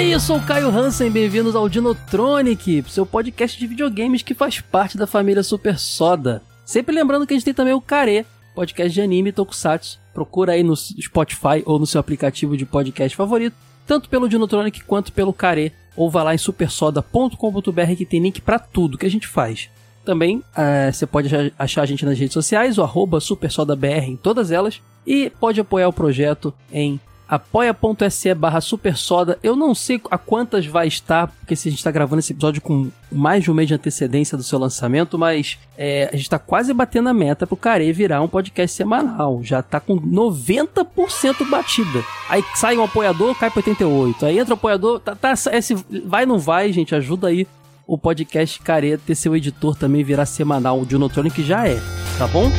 Aí, eu sou o Caio Hansen, bem-vindos ao Dinotronic, seu podcast de videogames que faz parte da família Super Soda. Sempre lembrando que a gente tem também o Care, podcast de anime tokusatsu. Procura aí no Spotify ou no seu aplicativo de podcast favorito, tanto pelo Dinotronic quanto pelo Care, ou vá lá em supersoda.com.br que tem link para tudo que a gente faz. Também é, você pode achar a gente nas redes sociais, o arroba supersodabr em todas elas, e pode apoiar o projeto em apoia.se barra supersoda. Eu não sei a quantas vai estar, porque se a gente está gravando esse episódio com mais de um mês de antecedência do seu lançamento, mas é, a gente está quase batendo a meta pro Care virar um podcast semanal. Já está com 90% batida. Aí sai um apoiador, cai para 88. Aí entra o apoiador, tá, tá, esse vai não vai, gente, ajuda aí o podcast Care ter seu editor também virar semanal. O Dinotronic já é, tá bom?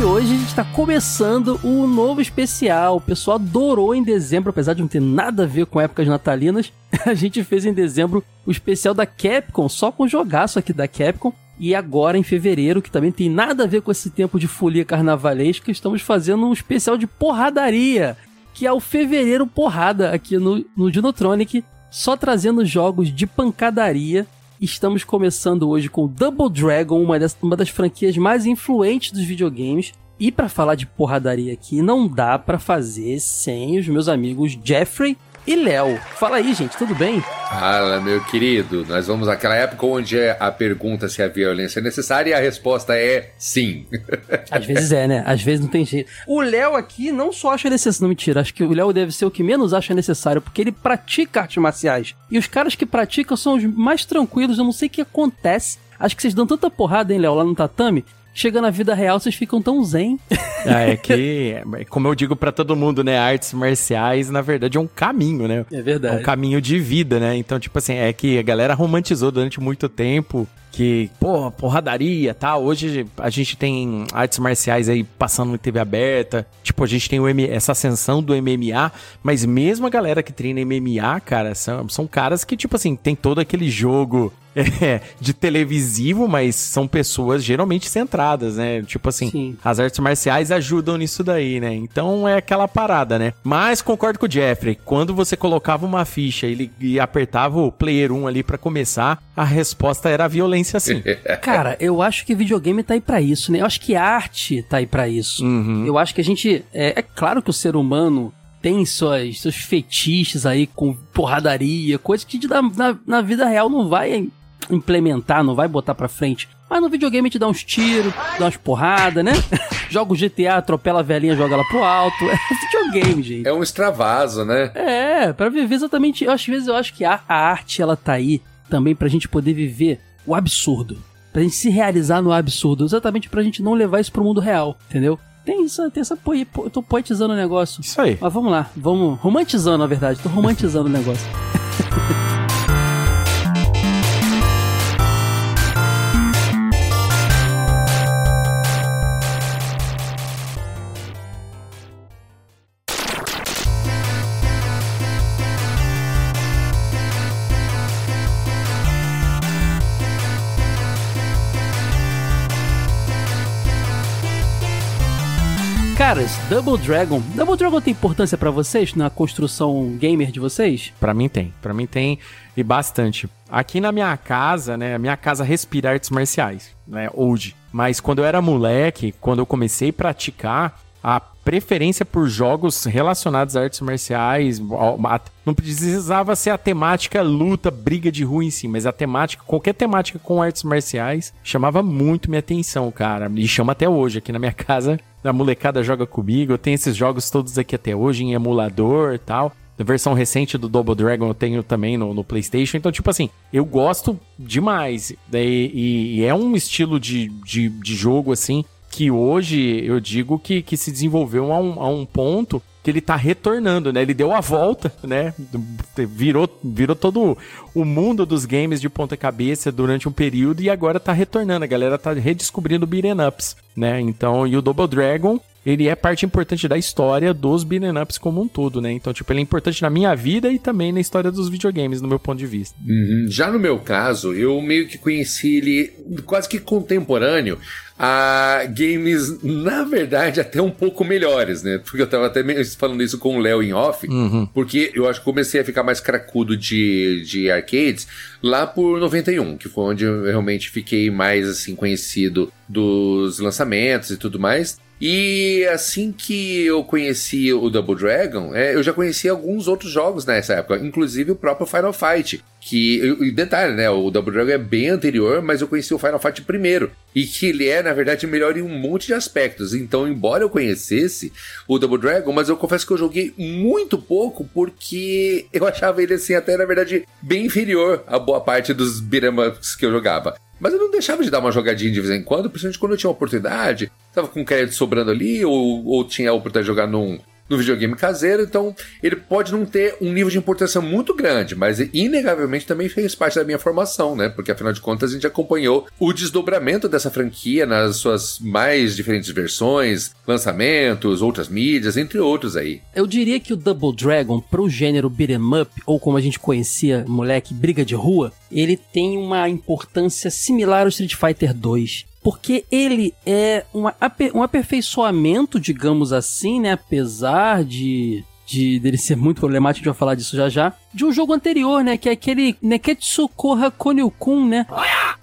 E hoje a gente está começando um novo especial. O pessoal adorou em dezembro, apesar de não ter nada a ver com épocas natalinas. A gente fez em dezembro o especial da Capcom, só com jogaço aqui da Capcom. E agora em fevereiro, que também tem nada a ver com esse tempo de folia carnavalesca, estamos fazendo um especial de porradaria, que é o Fevereiro Porrada aqui no, no Dinotronic, só trazendo jogos de pancadaria Estamos começando hoje com Double Dragon, uma das, uma das franquias mais influentes dos videogames. E para falar de porradaria aqui, não dá para fazer sem os meus amigos Jeffrey e Léo. Fala aí, gente, tudo bem? Fala, meu querido. Nós vamos àquela época onde é a pergunta se a violência é necessária e a resposta é sim. Às vezes é, né? Às vezes não tem jeito. O Léo aqui não só acha necessário. Não, mentira. Acho que o Léo deve ser o que menos acha necessário, porque ele pratica artes marciais. E os caras que praticam são os mais tranquilos. Eu não sei o que acontece. Acho que vocês dão tanta porrada, hein, Léo, lá no tatame, chega na vida real, vocês ficam tão zen. Ah, é que, como eu digo para todo mundo, né? Artes marciais, na verdade, é um caminho, né? É verdade. É um caminho de vida, né? Então, tipo assim, é que a galera romantizou durante muito tempo que, pô, porradaria, tá? Hoje a gente tem artes marciais aí passando em TV aberta. Tipo, a gente tem o M essa ascensão do MMA, mas mesmo a galera que treina MMA, cara, são, são caras que, tipo assim, tem todo aquele jogo é, de televisivo, mas são pessoas geralmente centradas, né? Tipo assim, Sim. as artes marciais ajudam nisso daí, né? Então é aquela parada, né? Mas concordo com o Jeffrey, quando você colocava uma ficha e, e apertava o player 1 ali para começar, a resposta era a violência sim. Cara, eu acho que videogame tá aí para isso, né? Eu acho que arte tá aí para isso. Uhum. Eu acho que a gente. É, é claro que o ser humano tem suas, seus fetiches aí com porradaria, coisas que na, na, na, vida real não vai implementar, não vai botar pra frente. Mas no videogame te dá uns tiros, dá umas porradas, né? joga o GTA, atropela a velhinha, joga ela pro alto. É videogame, gente. É um extravaso, né? É, para viver exatamente. Eu, às vezes eu acho que a, a arte, ela tá aí também pra gente poder viver o absurdo. Pra gente se realizar no absurdo. Exatamente pra gente não levar isso pro mundo real, entendeu? Tem, isso, tem essa poe, eu tô poetizando o negócio. Isso aí. Mas vamos lá, vamos. Romantizando, na verdade. Tô romantizando o negócio. Caras, Double Dragon. Double Dragon tem importância para vocês na construção gamer de vocês? Para mim tem. Para mim tem e bastante. Aqui na minha casa, né, minha casa respira artes marciais, né, hoje. Mas quando eu era moleque, quando eu comecei a praticar, a preferência por jogos relacionados a artes marciais. Não precisava ser a temática luta, briga de rua em si, mas a temática, qualquer temática com artes marciais, chamava muito minha atenção, cara. E chama até hoje aqui na minha casa. A molecada joga comigo, eu tenho esses jogos todos aqui até hoje em emulador e tal. A versão recente do Double Dragon eu tenho também no, no PlayStation. Então, tipo assim, eu gosto demais. E, e, e é um estilo de, de, de, jogo, assim, que hoje eu digo que, que se desenvolveu a um, a um ponto que ele tá retornando, né? Ele deu a volta, né? Virou, virou todo o mundo dos games de ponta cabeça durante um período e agora tá retornando. A galera tá redescobrindo beat'em ups, né? Então, e o Double Dragon, ele é parte importante da história dos beat'em ups como um todo, né? Então, tipo, ele é importante na minha vida e também na história dos videogames, no meu ponto de vista. Uhum. Já no meu caso, eu meio que conheci ele quase que contemporâneo a games, na verdade, até um pouco melhores, né? Porque eu tava até falando isso com o Léo em off, uhum. porque eu acho que comecei a ficar mais cracudo de, de arcades lá por 91, que foi onde eu realmente fiquei mais, assim, conhecido dos lançamentos e tudo mais. E assim que eu conheci o Double Dragon, é, eu já conheci alguns outros jogos nessa época, inclusive o próprio Final Fight. Que, e detalhe, né? O Double Dragon é bem anterior, mas eu conheci o Final Fight primeiro. E que ele é, na verdade, melhor em um monte de aspectos. Então, embora eu conhecesse o Double Dragon, mas eu confesso que eu joguei muito pouco porque eu achava ele, assim, até na verdade, bem inferior a boa parte dos ups que eu jogava. Mas eu não deixava de dar uma jogadinha de vez em quando, principalmente quando eu tinha uma oportunidade, tava com crédito sobrando ali, ou, ou tinha a oportunidade de jogar num, no videogame caseiro, então ele pode não ter um nível de importância muito grande, mas inegavelmente também fez parte da minha formação, né? Porque afinal de contas a gente acompanhou o desdobramento dessa franquia nas suas mais diferentes versões, lançamentos, outras mídias, entre outros aí. Eu diria que o Double Dragon, pro gênero beat'em up, ou como a gente conhecia, moleque, briga de rua, ele tem uma importância similar ao Street Fighter 2 porque ele é uma, um aperfeiçoamento, digamos assim, né? Apesar de, de dele ser muito problemático, a gente vai falar disso já já, de um jogo anterior, né? Que é aquele Neketsu Koha Konyo-kun, né?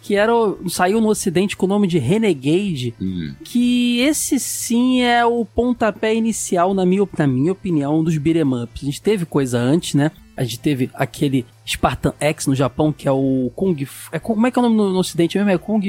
Que era, saiu no ocidente com o nome de Renegade. Uhum. Que esse sim é o pontapé inicial, na minha, na minha opinião, dos beat'em ups. A gente teve coisa antes, né? A gente teve aquele Spartan X no Japão, que é o Kung. É, como é que é o nome no, no ocidente mesmo? É Kung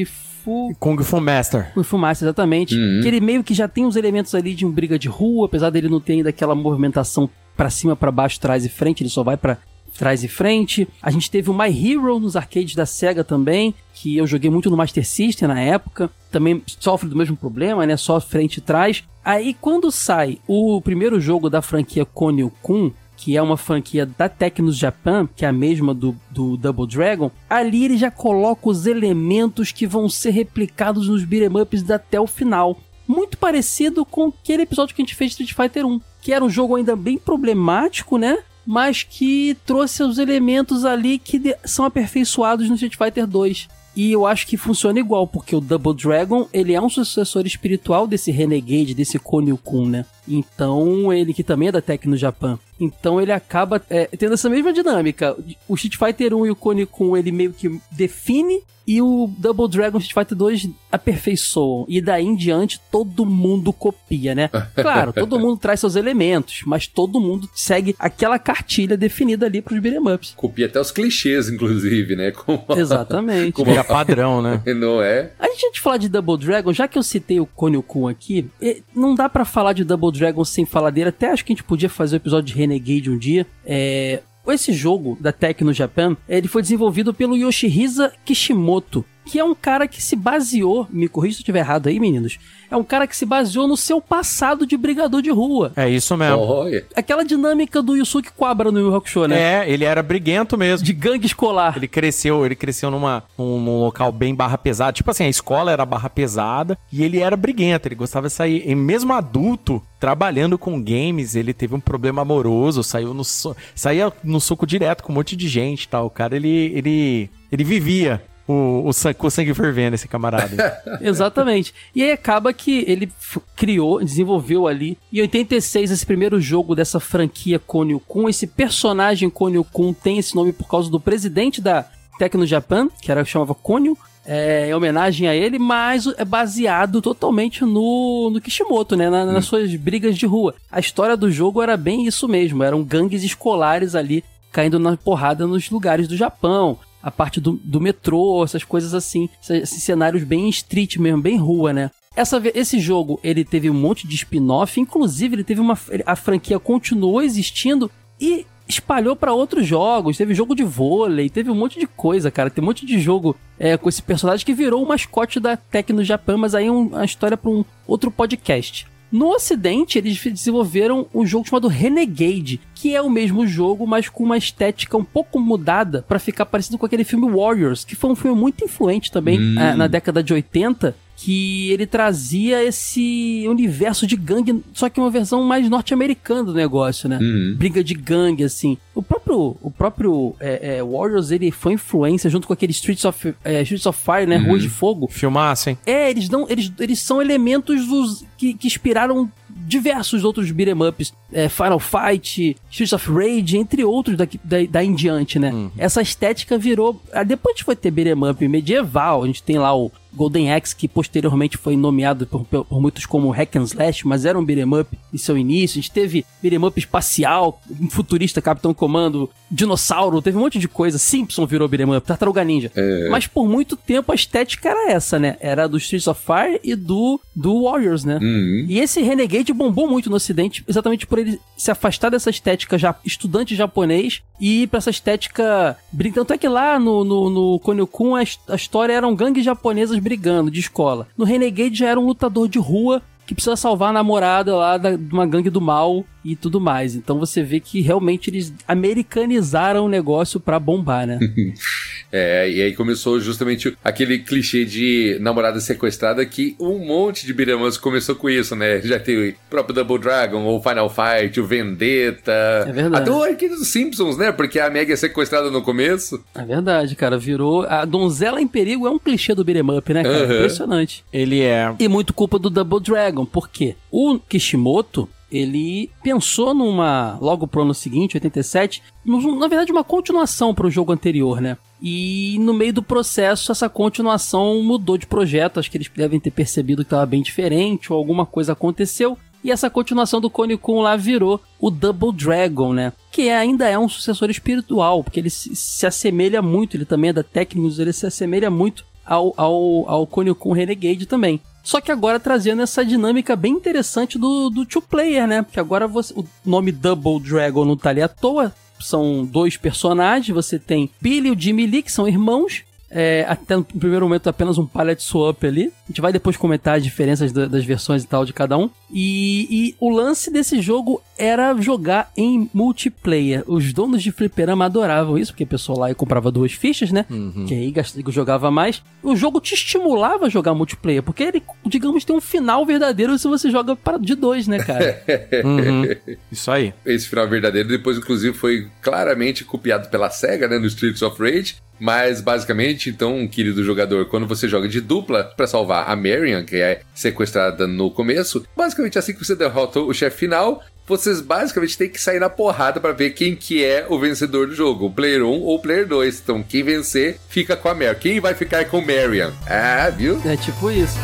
Fu. Kung Fu Master. Kung Fu Master, exatamente. Uhum. Que ele meio que já tem os elementos ali de um briga de rua, apesar dele não ter ainda aquela movimentação para cima, para baixo, trás e frente, ele só vai para trás e frente. A gente teve o My Hero nos arcades da Sega também, que eu joguei muito no Master System na época. Também sofre do mesmo problema, né? Só frente e trás. Aí quando sai o primeiro jogo da franquia Konyo Kun, que é uma franquia da Tecnos Japan, que é a mesma do, do Double Dragon, ali ele já coloca os elementos que vão ser replicados nos beat'em ups até o final. Muito parecido com aquele episódio que a gente fez de Street Fighter 1, que era um jogo ainda bem problemático, né? Mas que trouxe os elementos ali que são aperfeiçoados no Street Fighter 2. E eu acho que funciona igual, porque o Double Dragon, ele é um sucessor espiritual desse Renegade, desse Konyo Kun, né? Então, ele que também é da Tecno Japan. Então ele acaba é, tendo essa mesma dinâmica. O Street Fighter 1 e o Konyo Kun, ele meio que define e o Double Dragon Street Fighter 2 aperfeiçoam. E daí em diante todo mundo copia, né? Claro, todo mundo traz seus elementos, mas todo mundo segue aquela cartilha definida ali pros beat'em ups. Copia até os clichês, inclusive, né? Como Exatamente. Como é padrão, né? Não é? A gente antes de falar de Double Dragon, já que eu citei o Konyo Kun aqui, não dá para falar de Double Dragon sem falar dele. Até acho que a gente podia fazer o um episódio de Renegade um dia. É, esse jogo da Tecno Japan, ele foi desenvolvido pelo Yoshihisa Kishimoto, que é um cara que se baseou, me corrija se eu estiver errado aí, meninos, é um cara que se baseou no seu passado de brigador de rua. É isso mesmo. Oh, Aquela dinâmica do Yusuke Quabra no Yu Hakusho, né? É, ele era briguento mesmo. De gangue escolar. Ele cresceu, ele cresceu numa, num, num local bem barra pesada. Tipo assim, a escola era barra pesada e ele era briguento, ele gostava de sair. E mesmo adulto, trabalhando com games, ele teve um problema amoroso, saiu no so... saía no soco direto com um monte de gente, tal. O cara ele ele ele vivia o, o, com o sangue fervendo, esse camarada. Exatamente. E aí acaba que ele criou, desenvolveu ali, em 86, esse primeiro jogo dessa franquia Konyo Kun. Esse personagem Konyo Kun tem esse nome por causa do presidente da Tecno Japan, que era chamava Konyo, é, em homenagem a ele, mas é baseado totalmente no, no Kishimoto, né? Na, nas suas brigas de rua. A história do jogo era bem isso mesmo, eram gangues escolares ali caindo na porrada nos lugares do Japão. A parte do, do metrô, essas coisas assim, esses cenários bem street mesmo, bem rua, né? Essa, esse jogo, ele teve um monte de spin-off, inclusive ele teve uma... A franquia continuou existindo e espalhou para outros jogos. Teve jogo de vôlei, teve um monte de coisa, cara. Tem um monte de jogo é, com esse personagem que virou o mascote da Tecno Japan, mas aí é uma história para um outro podcast. No ocidente, eles desenvolveram um jogo chamado Renegade, que é o mesmo jogo, mas com uma estética um pouco mudada para ficar parecido com aquele filme Warriors, que foi um filme muito influente também hum. é, na década de 80, que ele trazia esse universo de gangue, só que uma versão mais norte-americana do negócio, né? Uhum. Briga de gangue, assim. O próprio, o próprio é, é, Warriors, ele foi influência junto com aquele Streets of, é, Streets of Fire, né? Uhum. Rua de Fogo. Filmassem. É, eles, dão, eles, eles são elementos dos, que, que inspiraram diversos outros beat'em ups, é, Final Fight, Streets of Rage, entre outros daqui, da, da em diante, né? Uhum. Essa estética virou... Ah, depois a gente foi ter beat'em up medieval, a gente tem lá o Golden Axe, que posteriormente foi nomeado por, por, muitos como Hack and Slash, mas era um beat'em up em seu início. A gente teve beat'em up espacial, futurista Capitão Comando, dinossauro, teve um monte de coisa. Simpson virou beat'em up, Tartaruga Ninja. É. Mas por muito tempo a estética era essa, né? Era do Streets of Fire e do, do Warriors, né? Uhum. E esse Renegade bombou muito no ocidente, exatamente por ele se afastar dessa estética já estudante japonês e ir pra essa estética... Tanto é que lá no, no, no Konyo-kun a, a história eram gangues japonesas brigando de escola. No Renegade já era um lutador de rua que precisa salvar a namorada lá de uma gangue do mal e tudo mais. Então você vê que realmente eles americanizaram o negócio pra bombar, né? é, e aí começou justamente aquele clichê de namorada sequestrada que um monte de beat'em começou com isso, né? Já tem o próprio Double Dragon, o Final Fight, o Vendetta. É verdade. Até o Arcade dos Simpsons, né? Porque a Meg é sequestrada no começo. É verdade, cara. Virou... A donzela em perigo é um clichê do beat'em up, né, cara? Uhum. Impressionante. Ele é... E muito culpa do Double Dragon. Por quê? O Kishimoto, ele pensou numa logo pro ano seguinte, 87, na verdade uma continuação para o jogo anterior, né? E no meio do processo essa continuação mudou de projeto, acho que eles devem ter percebido que estava bem diferente ou alguma coisa aconteceu. E essa continuação do Cone Kun lá virou o Double Dragon, né? Que ainda é um sucessor espiritual, porque ele se, se assemelha muito, ele também é da Technics, ele se assemelha muito ao, ao, ao Cone Kun Renegade também. Só que agora trazendo essa dinâmica bem interessante do, do two-player, né? Porque agora você, o nome Double Dragon não tá ali à toa. São dois personagens, você tem Billy e o Jimmy Lee, que são irmãos, é, até no primeiro momento apenas um palette swap ali. A gente vai depois comentar as diferenças da, das versões e tal de cada um. E, e, o lance desse jogo era jogar em multiplayer. Os donos de fliperama adoravam isso, porque o pessoal lá comprava duas fichas, né? Uhum. Que aí jogava mais. O jogo te estimulava a jogar multiplayer, porque ele, digamos, tem um final verdadeiro se você joga de dois, né, cara? uhum. Isso aí. Esse final verdadeiro depois, inclusive, foi claramente copiado pela SEGA, né? No Streets of Rage. Mas basicamente, então, querido jogador, quando você joga de dupla para salvar a Marion, que é sequestrada no começo, basicamente assim que você derrota o chefe final, vocês basicamente têm que sair na porrada para ver quem que é o vencedor do jogo, o player 1 ou o player 2. Então, quem vencer fica com a Marion. Quem vai ficar com Marion? Ah, viu? É tipo isso.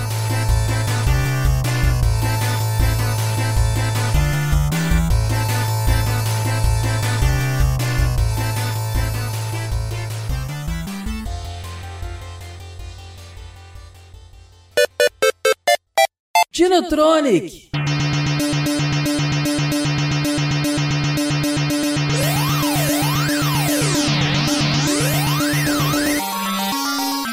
Dinotronic!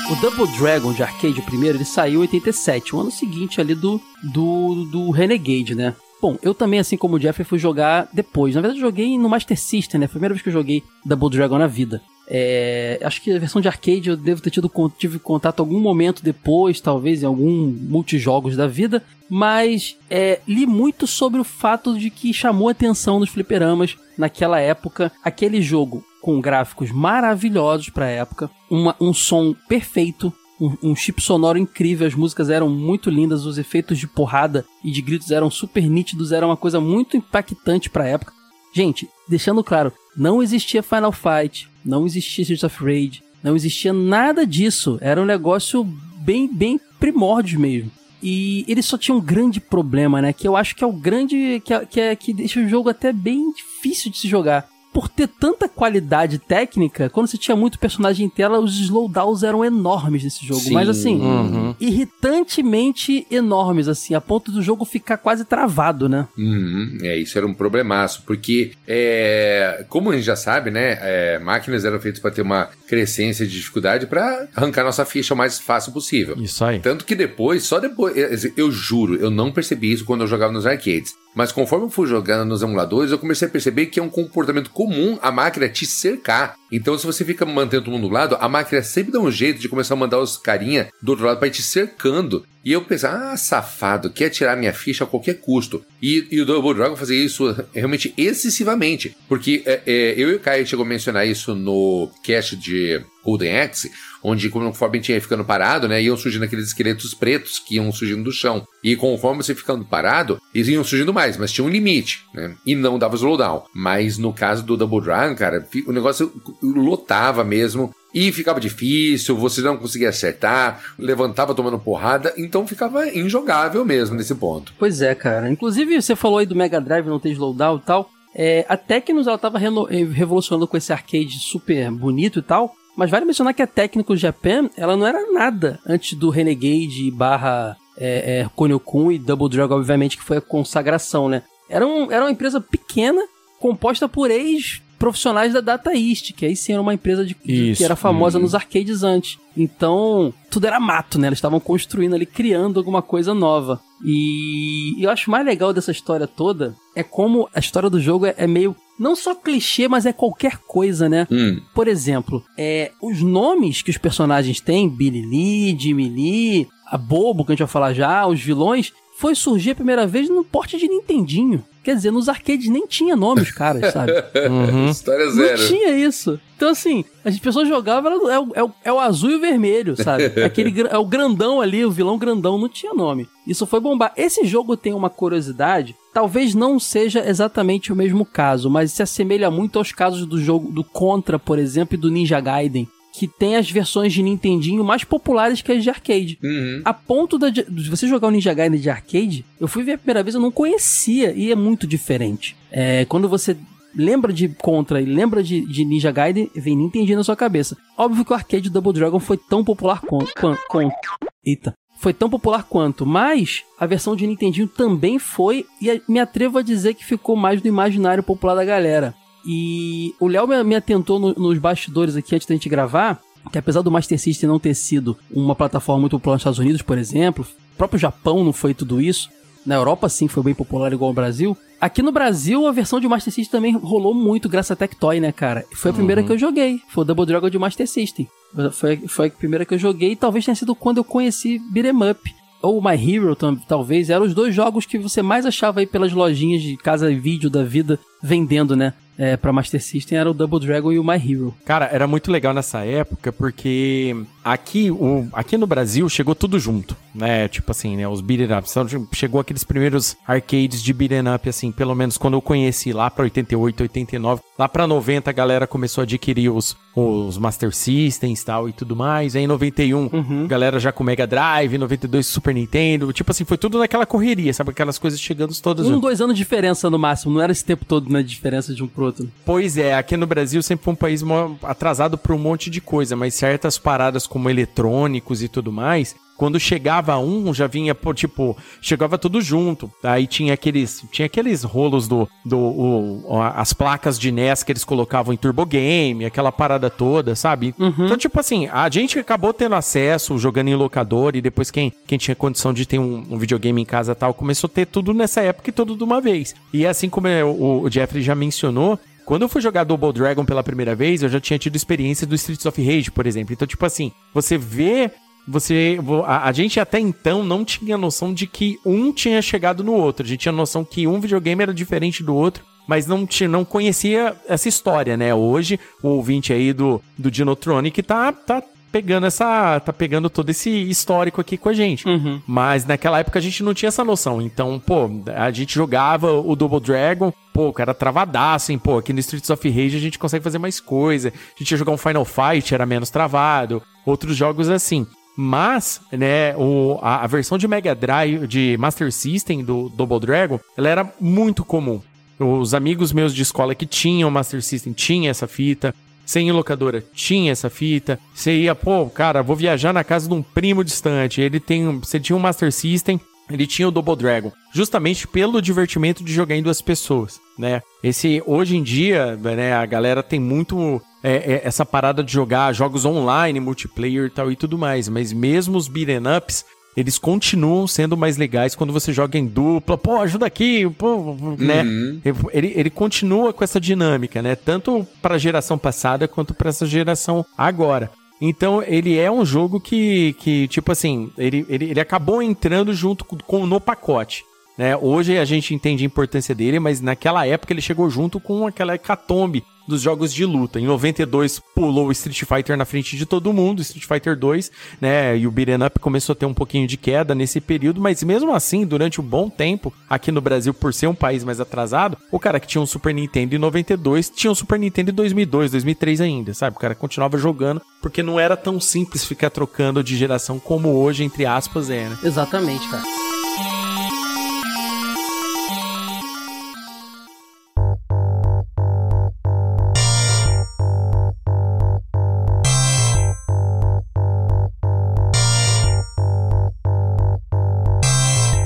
O Double Dragon de arcade primeiro, ele saiu em 87, o ano seguinte ali do, do, do Renegade, né? Bom, eu também, assim como o Jeffrey, fui jogar depois. Na verdade, eu joguei no Master System, né? Foi a primeira vez que eu joguei Double Dragon na vida. É, acho que a versão de arcade eu devo ter tido tive contato algum momento depois, talvez em algum multijogos da vida, mas é, li muito sobre o fato de que chamou atenção nos fliperamas naquela época aquele jogo com gráficos maravilhosos para a época, uma, um som perfeito, um, um, chip sonoro incrível, as músicas eram muito lindas, os efeitos de porrada e de gritos eram super nítidos, era uma coisa muito impactante para a época. Gente, deixando claro, não existia Final Fight, não existia Streets of Rage, Não existia nada disso. Era um negócio bem, bem primórdio mesmo. E ele só tinha um grande problema, né? Que eu acho que é o grande. que, é, que, é, que deixa o jogo até bem difícil de se jogar por ter tanta qualidade técnica, quando você tinha muito personagem em tela, os slowdowns eram enormes nesse jogo. Sim, mas assim, uhum. irritantemente enormes, assim, a ponto do jogo ficar quase travado, né? Uhum. É, isso era um problemaço, porque, é, como a gente já sabe, né, é, máquinas eram feitas para ter uma crescência de dificuldade para arrancar nossa ficha o mais fácil possível. Isso aí. Tanto que depois, só depois, eu juro, eu não percebi isso quando eu jogava nos arcades. Mas conforme eu fui jogando nos emuladores, eu comecei a perceber que é um comportamento comum a máquina te cercar. Então, se você fica mantendo todo mundo do lado, a máquina sempre dá um jeito de começar a mandar os carinha do outro lado para ir te cercando. E eu pensei, ah, safado, quer tirar minha ficha a qualquer custo. E, e o Double Dragon fazia isso realmente excessivamente. Porque é, é, eu e o Kai chegou a mencionar isso no cast de Golden Axe, onde conforme a gente ia ficando parado, né, iam surgindo aqueles esqueletos pretos que iam surgindo do chão. E conforme você ficando parado, eles iam surgindo mais, mas tinha um limite, né? E não dava slowdown. Mas no caso do Double Dragon, cara, o negócio lotava mesmo. E ficava difícil, você não conseguia acertar, levantava tomando porrada, então ficava injogável mesmo nesse ponto. Pois é, cara. Inclusive, você falou aí do Mega Drive não ter slowdown e tal. É, a Tecnos ela tava revolucionando com esse arcade super bonito e tal, mas vale mencionar que a Technical Japan, ela não era nada antes do Renegade barra é, é, Konyo-kun e Double Dragon, obviamente, que foi a consagração, né? Era, um, era uma empresa pequena, composta por ex profissionais da Data East, que aí sim era uma empresa de, de que era famosa uhum. nos arcades antes. Então, tudo era mato, né? Eles estavam construindo ali, criando alguma coisa nova. E, e eu acho mais legal dessa história toda é como a história do jogo é, é meio não só clichê, mas é qualquer coisa, né? Hum. Por exemplo, é, os nomes que os personagens têm, Billy Lee, Jimmy Lee, a Bobo, que a gente vai falar já, os vilões, foi surgir a primeira vez no porte de Nintendinho. Quer dizer, nos arcades nem tinha nome os caras, sabe? Uhum. História zero. Não tinha isso. Então, assim, as pessoas jogavam, é o, é é o azul e o vermelho, sabe? Aquele, é o grandão ali, o vilão grandão, não tinha nome. Isso foi bombar. Esse jogo tem uma curiosidade, talvez não seja exatamente o mesmo caso, mas se assemelha muito aos casos do jogo do Contra, por exemplo, e do Ninja Gaiden que tem as versões de Nintendinho mais populares que as de arcade. Uhum. A ponto de, de você jogar o Ninja Gaiden de arcade, eu fui ver a primeira vez, eu não conhecia e é muito diferente. É, quando você lembra de Contra e lembra de, de, Ninja Gaiden, vem Nintendinho na sua cabeça. Óbvio que o arcade Double Dragon foi tão popular quanto. quanto eita. Foi tão popular quanto, mas a versão de Nintendinho também foi, e me atrevo a dizer que ficou mais no imaginário popular da galera. E o Léo me, me atentou no, nos bastidores aqui antes da gente gravar, que apesar do Master System não ter sido uma plataforma muito popular nos Estados Unidos, por exemplo, o próprio Japão não foi tudo isso. Na Europa, sim, foi bem popular igual ao Brasil. Aqui no Brasil, a versão de Master System também rolou muito graças a Tectoy, né, cara? Foi a primeira uhum. que eu joguei. Foi o Double Dragon de Master System. Foi, foi a primeira que eu joguei e talvez tenha sido quando eu conheci Beat'em Up. Ou My Hero, talvez. Eram os dois jogos que você mais achava aí pelas lojinhas de casa e vídeo da vida vendendo, né? É, pra Master System era o Double Dragon e o My Hero. Cara, era muito legal nessa época porque aqui, o, aqui no Brasil chegou tudo junto, né? Tipo assim, né? Os beat'em ups. Então, tipo, chegou aqueles primeiros arcades de beat'em up, assim, pelo menos quando eu conheci lá pra 88, 89. Lá pra 90 a galera começou a adquirir os, os Master Systems tal e tudo mais. Aí em 91, uhum. galera já com Mega Drive, 92 Super Nintendo. Tipo assim, foi tudo naquela correria, sabe? Aquelas coisas chegando todas. Um, dois anos de diferença no máximo. Não era esse tempo todo, né? De diferença de um pro outro. Pois é, aqui no Brasil sempre foi um país atrasado por um monte de coisa, mas certas paradas como eletrônicos e tudo mais, quando chegava um, já vinha, tipo, chegava tudo junto. Aí tinha aqueles, tinha aqueles rolos do, do o, as placas de NES que eles colocavam em Turbo Game, aquela parada toda, sabe? Uhum. Então, tipo assim, a gente acabou tendo acesso, jogando em locador, e depois quem, quem tinha condição de ter um, um videogame em casa tal, começou a ter tudo nessa época e tudo de uma vez. E assim como o, o Jeffrey já mencionou, quando eu fui jogar Double Dragon pela primeira vez, eu já tinha tido experiência do Streets of Rage, por exemplo. Então, tipo assim, você vê você a, a, gente até então não tinha noção de que um tinha chegado no outro. A gente tinha noção que um videogame era diferente do outro, mas não tinha, não conhecia essa história, né? Hoje o ouvinte aí do do Dinotronic tá tá pegando essa. tá pegando todo esse histórico aqui com a gente. Uhum. Mas naquela época a gente não tinha essa noção. Então, pô, a gente jogava o Double Dragon, pô, o cara travadaço, hein? Pô, aqui no Streets of Rage a gente consegue fazer mais coisa. A gente ia jogar um Final Fight, era menos travado. Outros jogos assim. Mas, né, o, a, a versão de Mega Drive, de Master System do Double Dragon, ela era muito comum. Os amigos meus de escola que tinham Master System tinham essa fita. Sem locadora, tinha essa fita. Você ia, pô, cara, vou viajar na casa de um primo distante. Ele tem. Você tinha um Master System, ele tinha o Double Dragon, justamente pelo divertimento de jogar em duas pessoas, né? Esse hoje em dia, né, a galera tem muito é, é, essa parada de jogar jogos online, multiplayer e tal e tudo mais, mas mesmo os beat'em ups, eles continuam sendo mais legais quando você joga em dupla, pô, ajuda aqui, pô, né? Ele, ele continua com essa dinâmica, né? Tanto para a geração passada quanto para essa geração agora. Então, ele é um jogo que, que tipo assim, ele, ele, ele acabou entrando junto com, no pacote. Né? Hoje a gente entende a importância dele, mas naquela época ele chegou junto com aquela hecatombe dos jogos de luta. Em 92 pulou o Street Fighter na frente de todo mundo, Street Fighter 2, né? E o Beat'em Up começou a ter um pouquinho de queda nesse período, mas mesmo assim, durante um bom tempo, aqui no Brasil, por ser um país mais atrasado, o cara que tinha um Super Nintendo em 92 tinha um Super Nintendo em 2002, 2003 ainda, sabe? O cara continuava jogando porque não era tão simples ficar trocando de geração como hoje, entre aspas, é, né? Exatamente, cara.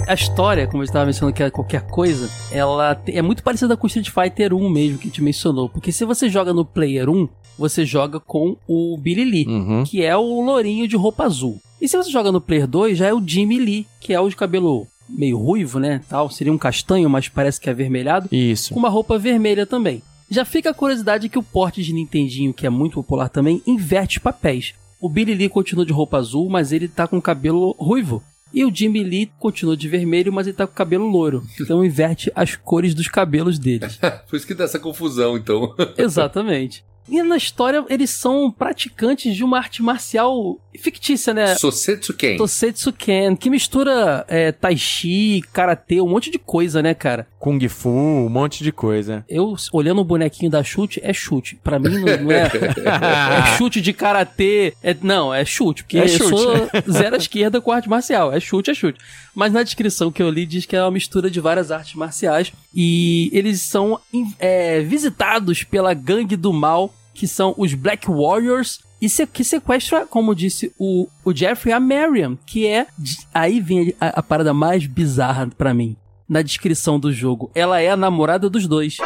A história, como eu estava mencionando que é qualquer coisa, ela é muito parecida com Street Fighter 1 mesmo que te mencionou. Porque se você joga no Player 1, você joga com o Billy Lee, Uhum. que é o lourinho de roupa azul. E se você joga no Player 2, já é o Jimmy Lee, que é o de cabelo meio ruivo, né? Tal, seria um castanho, mas parece que é avermelhado, Isso. com uma roupa vermelha também. Já fica a curiosidade que o porte de Nintendinho, que é muito popular também, inverte os papéis. O Billy Lee continua de roupa azul, mas ele tá com cabelo ruivo. E o Jimmy Lee continua de vermelho, mas ele tá com cabelo loiro. Então inverte as cores dos cabelos deles. Por isso que dá essa confusão, então. Exatamente. E na história, eles são praticantes de uma arte marcial fictícia, né? Sosetsu Ken. Tosetsu Ken, que mistura é, tai chi, karatê, um monte de coisa, né, cara? Kung Fu, um monte de coisa. Eu, olhando o bonequinho da chute, é chute. Pra mim, não, não é, é chute de karatê. É, não, é chute. Porque É eu chute. sou zero à esquerda com arte marcial. É chute, é chute. Mas na descrição que eu li, diz que é uma mistura de várias artes marciais. E eles são é, visitados pela gangue do mal, que são os Black Warriors. E se- que sequestra, como disse o, o Jeffrey, a Mariam, que é. Aí vem a, a parada mais bizarra pra mim. Na descrição do jogo. Ela é a namorada dos dois.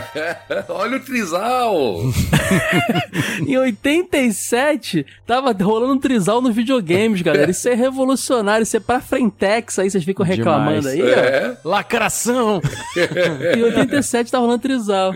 Olha o trisal! Em 87, tava rolando um trisal nos videogames, galera. Isso é revolucionário, isso é pra frentex, aí vocês ficam reclamando Demais. aí. É. Lacração! Em 87 tá rolando trisal.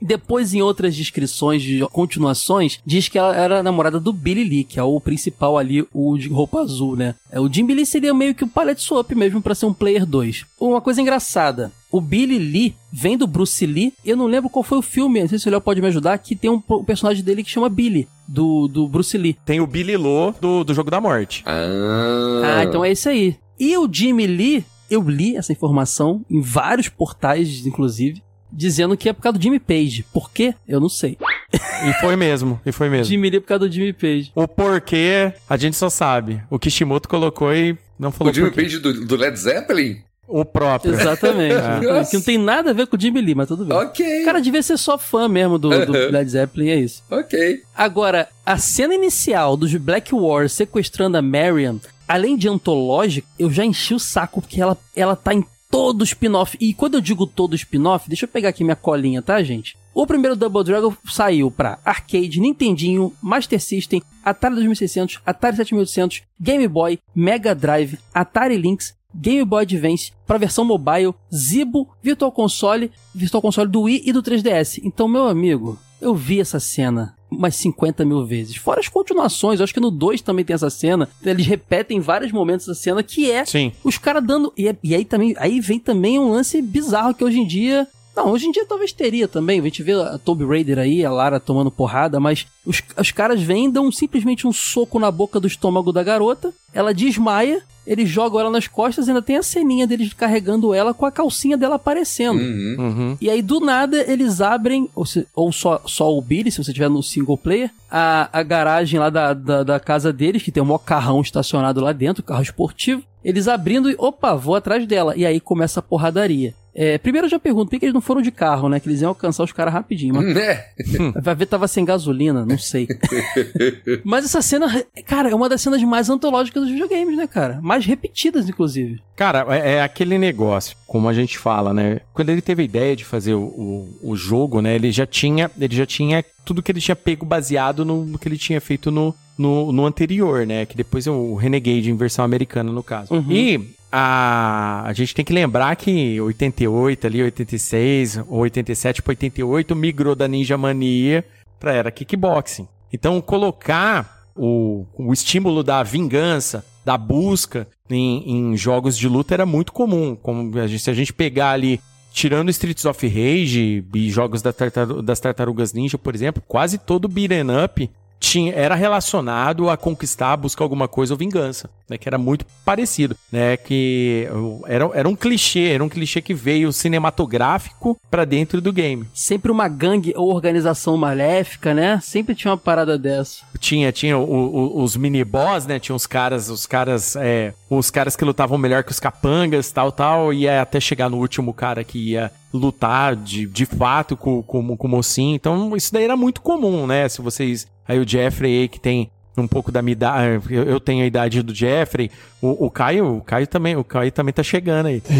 Depois, em outras descrições de continuações, diz que ela era a namorada do Billy Lee, que é o principal ali, o de roupa azul, né? É, O Jim Lee seria meio que o palette swap mesmo pra ser um player 2. Uma coisa engraçada. O Billy Lee vem do Bruce Lee. Eu não lembro qual foi o filme, não sei se o Léo pode me ajudar, que tem um, um personagem dele que chama Billy, do, do Bruce Lee. Tem o Billy Lo do, do Jogo da Morte. Ah, Ah, então é esse aí. E o Jimmy Lee, eu li essa informação em vários portais, inclusive, dizendo que é por causa do Jimmy Page. Por quê? Eu não sei. E foi mesmo, e foi mesmo. Jimmy Lee é por causa do Jimmy Page. O porquê, a gente só sabe. O Kishimoto colocou e não falou O Jimmy. Page do, do Led Zeppelin? O próprio. Exatamente. É. Exatamente. Que não tem nada a ver com o Jimmy Lee, mas tudo bem. Ok. O cara devia ser só fã mesmo do, do Uhum. Led Zeppelin, é isso. Ok. Agora, a cena inicial dos Black Wars sequestrando a Mariam, além de antológica, eu já enchi o saco porque ela, ela tá em todo spin-off. E quando eu digo todo spin-off, deixa eu pegar aqui minha colinha, tá, gente? O primeiro Double Dragon saiu pra arcade, Nintendinho, Master System, Atari 2600, Atari 7800, Game Boy, Mega Drive, Atari Lynx, Game Boy Advance, pra versão mobile, Zibo, Virtual Console, Virtual Console do Wii e do 3DS. Então, meu amigo, eu vi essa cena umas 50 mil vezes. Fora as continuações, eu acho que no 2 também tem essa cena. Eles repetem em vários momentos essa cena, que é Sim. os caras dando. E, é- e aí também aí vem também um lance bizarro que hoje em dia Não, hoje em dia talvez teria também. A gente vê a Tomb Raider aí, a Lara tomando porrada, mas os, os caras vêm dão simplesmente um soco na boca do estômago da garota, ela desmaia, eles jogam ela nas costas e ainda tem a ceninha deles carregando ela com a calcinha dela aparecendo. Uhum. Uhum. E aí, do nada, eles abrem, ou, se- ou só, só o Billy, se você tiver no single player, a, a garagem lá da, da, da casa deles, que tem um maior carrão estacionado lá dentro, carro esportivo. Eles abrindo e, opa, vou atrás dela. E aí começa a porradaria. É, primeiro eu já pergunto, por que eles não foram de carro, né? Que eles iam alcançar os caras rapidinho. Mas Né? vai ver, tava sem gasolina, não sei. Mas essa cena, cara, é uma das cenas mais antológicas dos videogames, né, cara? Mais repetidas, inclusive. Cara, é, é aquele negócio, como a gente fala, né? Quando ele teve a ideia de fazer o, o, o jogo, né? Ele já tinha, ele já tinha tudo que ele tinha pego baseado no, no que ele tinha feito no, no, no anterior, né? Que depois é o Renegade em versão americana, no caso. Uhum. E a, a gente tem que lembrar que 88 ali, 86, ou 87 para 88 migrou da Ninja Mania pra era kickboxing. Então colocar o, o estímulo da vingança, da busca em, em jogos de luta era muito comum. Como a gente- se a gente pegar ali, tirando Streets of Rage e jogos da tartaru- das Tartarugas Ninja, por exemplo, quase todo beat'em up tinha, era relacionado a conquistar, buscar alguma coisa ou vingança, né? Que era muito parecido, né? Que era, era um clichê, era um clichê que veio cinematográfico pra dentro do game. Sempre uma gangue ou organização maléfica, né? Sempre tinha uma parada dessa. Tinha, tinha o- o- os mini-boss, né? Tinha os caras, os caras, é, os caras que lutavam melhor que os capangas, tal, tal, e ia até chegar no último cara que ia lutar de, de fato com, com, com o mocinho. Então, isso daí era muito comum, né? Se vocês. Aí o Jeffrey aí que tem um pouco da minha idade. Eu, eu tenho a idade do Jeffrey. O, o Caio, o Caio também, o Caio também tá chegando aí.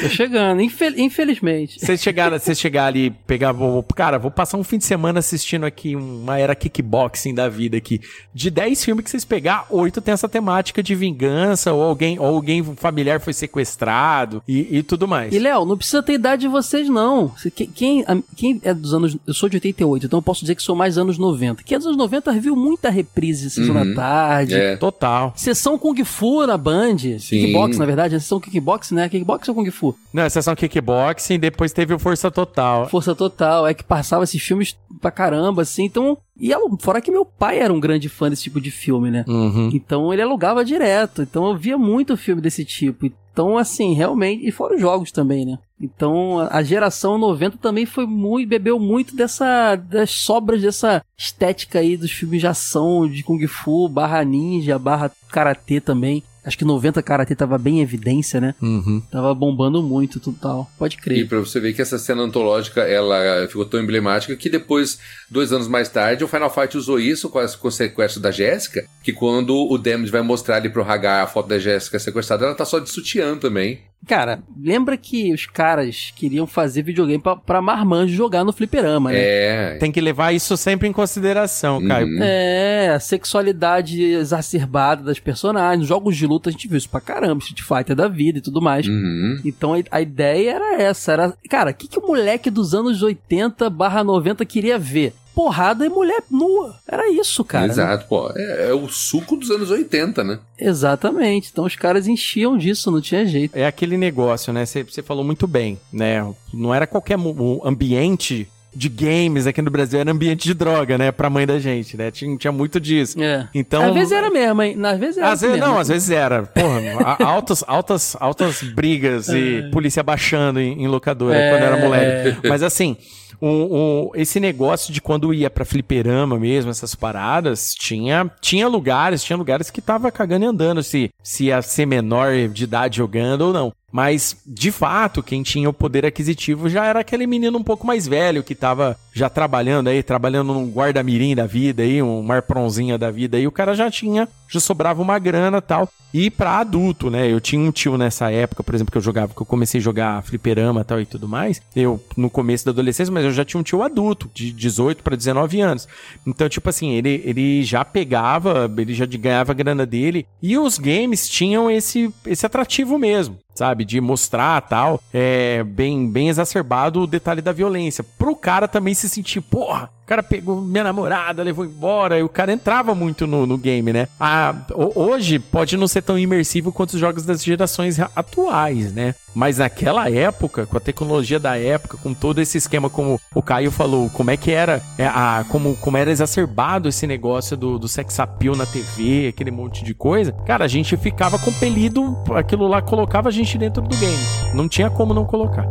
Tô chegando, infel- infelizmente. Vocês chegaram, vocês chegar ali, pegar, vou, cara, vou passar um fim de semana assistindo aqui uma era kickboxing da vida aqui. De 10 filmes que vocês pegar, 8 tem essa temática de vingança, ou alguém, ou alguém familiar foi sequestrado e, e tudo mais. E, Léo, não precisa ter idade de vocês, não. Que- Quem, quem é dos anos. Eu sou de 88, então eu posso dizer que sou mais anos 90. Quem é dos anos 90 viu muita reprise Sessão Uhum. da Tarde. É. Total. Sessão Kung Fu na Band. Kickbox, na verdade. A sessão Kickbox, né? Kickbox ou Kung Fu? Não, é sessão kickboxing, depois teve o Força Total. Força Total. É que passava esses filmes pra caramba, assim. Então. E ela- fora que meu pai era um grande fã desse tipo de filme, né? Uhum. Então ele alugava direto. Então eu via muito filme desse tipo. Então, assim, realmente. E fora os jogos também, né? Então a- a geração 90 também foi muito. bebeu muito dessa. das sobras dessa estética aí dos filmes de ação, de Kung Fu, barra ninja, barra karatê também. Acho que 90 karatê tava bem em evidência, né? Uhum. Tava bombando muito, tudo tal. Pode E crer. pra você ver que essa cena antológica ela ficou tão emblemática que depois, dois anos mais tarde, o Final Fight usou isso com, as, com o sequestro da Jéssica. Que quando o Damage vai mostrar ali pro Hagar a foto da Jéssica sequestrada, ela tá só de sutiã também. Cara, lembra que os caras queriam fazer videogame pra, pra marmanjo jogar no fliperama, né? É. Tem que levar isso sempre em consideração, Caio. Uhum. É, a sexualidade exacerbada das personagens. Nos jogos de luta a gente viu isso pra caramba, Street Fighter da vida e tudo mais. Uhum. Então a, a ideia era essa. Era, cara, o que, que o moleque dos anos 80 barra 90 queria ver? Porrada e mulher nua. Era isso, cara. Exato, pô. É, é o suco dos anos 80, né? Exatamente. Então os caras enchiam disso, não tinha jeito. É aquele negócio, né? Você falou muito bem, né? Não era qualquer ambiente de games aqui no Brasil, era ambiente de droga, né? Pra mãe da gente, né? Tinha, tinha muito disso. É. Então. às vezes era mesmo, hein? Às vezes era Às vezes, mesmo. não, às vezes era. Porra, altas, altas, altas brigas e polícia baixando em, em locadora É. quando era moleque. Mas assim, o, o- esse negócio de quando ia pra fliperama mesmo, essas paradas, tinha, tinha lugares, tinha lugares que tava cagando e andando se, se ia ser menor de idade jogando ou não. Mas, de fato, quem tinha o poder aquisitivo já era aquele menino um pouco mais velho que tava já trabalhando aí, trabalhando num guarda-mirim da vida aí, um marpronzinha da vida aí, o cara já tinha, já sobrava uma grana tal. E pra adulto, né? Eu tinha um tio nessa época, por exemplo, que eu jogava, que eu comecei a jogar fliperama tal e tudo mais. Eu, no começo da adolescência, mas eu já tinha um tio adulto, de 18 para 19 anos. Então, tipo assim, ele, ele já pegava, ele já ganhava a grana dele. E os games tinham esse, esse atrativo mesmo sabe? De mostrar tal, é bem, bem exacerbado o detalhe da violência. Pro cara também se sentir, porra, o cara pegou minha namorada, levou embora, e o cara entrava muito no, no game, né? Ah, hoje pode não ser tão imersivo quanto os jogos das gerações atuais, né? Mas naquela época, com a tecnologia da época, com todo esse esquema, como o Caio falou, como é que era, é, a, como, como era exacerbado esse negócio do, do sex appeal na TV, aquele monte de coisa, cara, a gente ficava compelido, aquilo lá colocava a gente dentro do game. Não tinha como não colocar.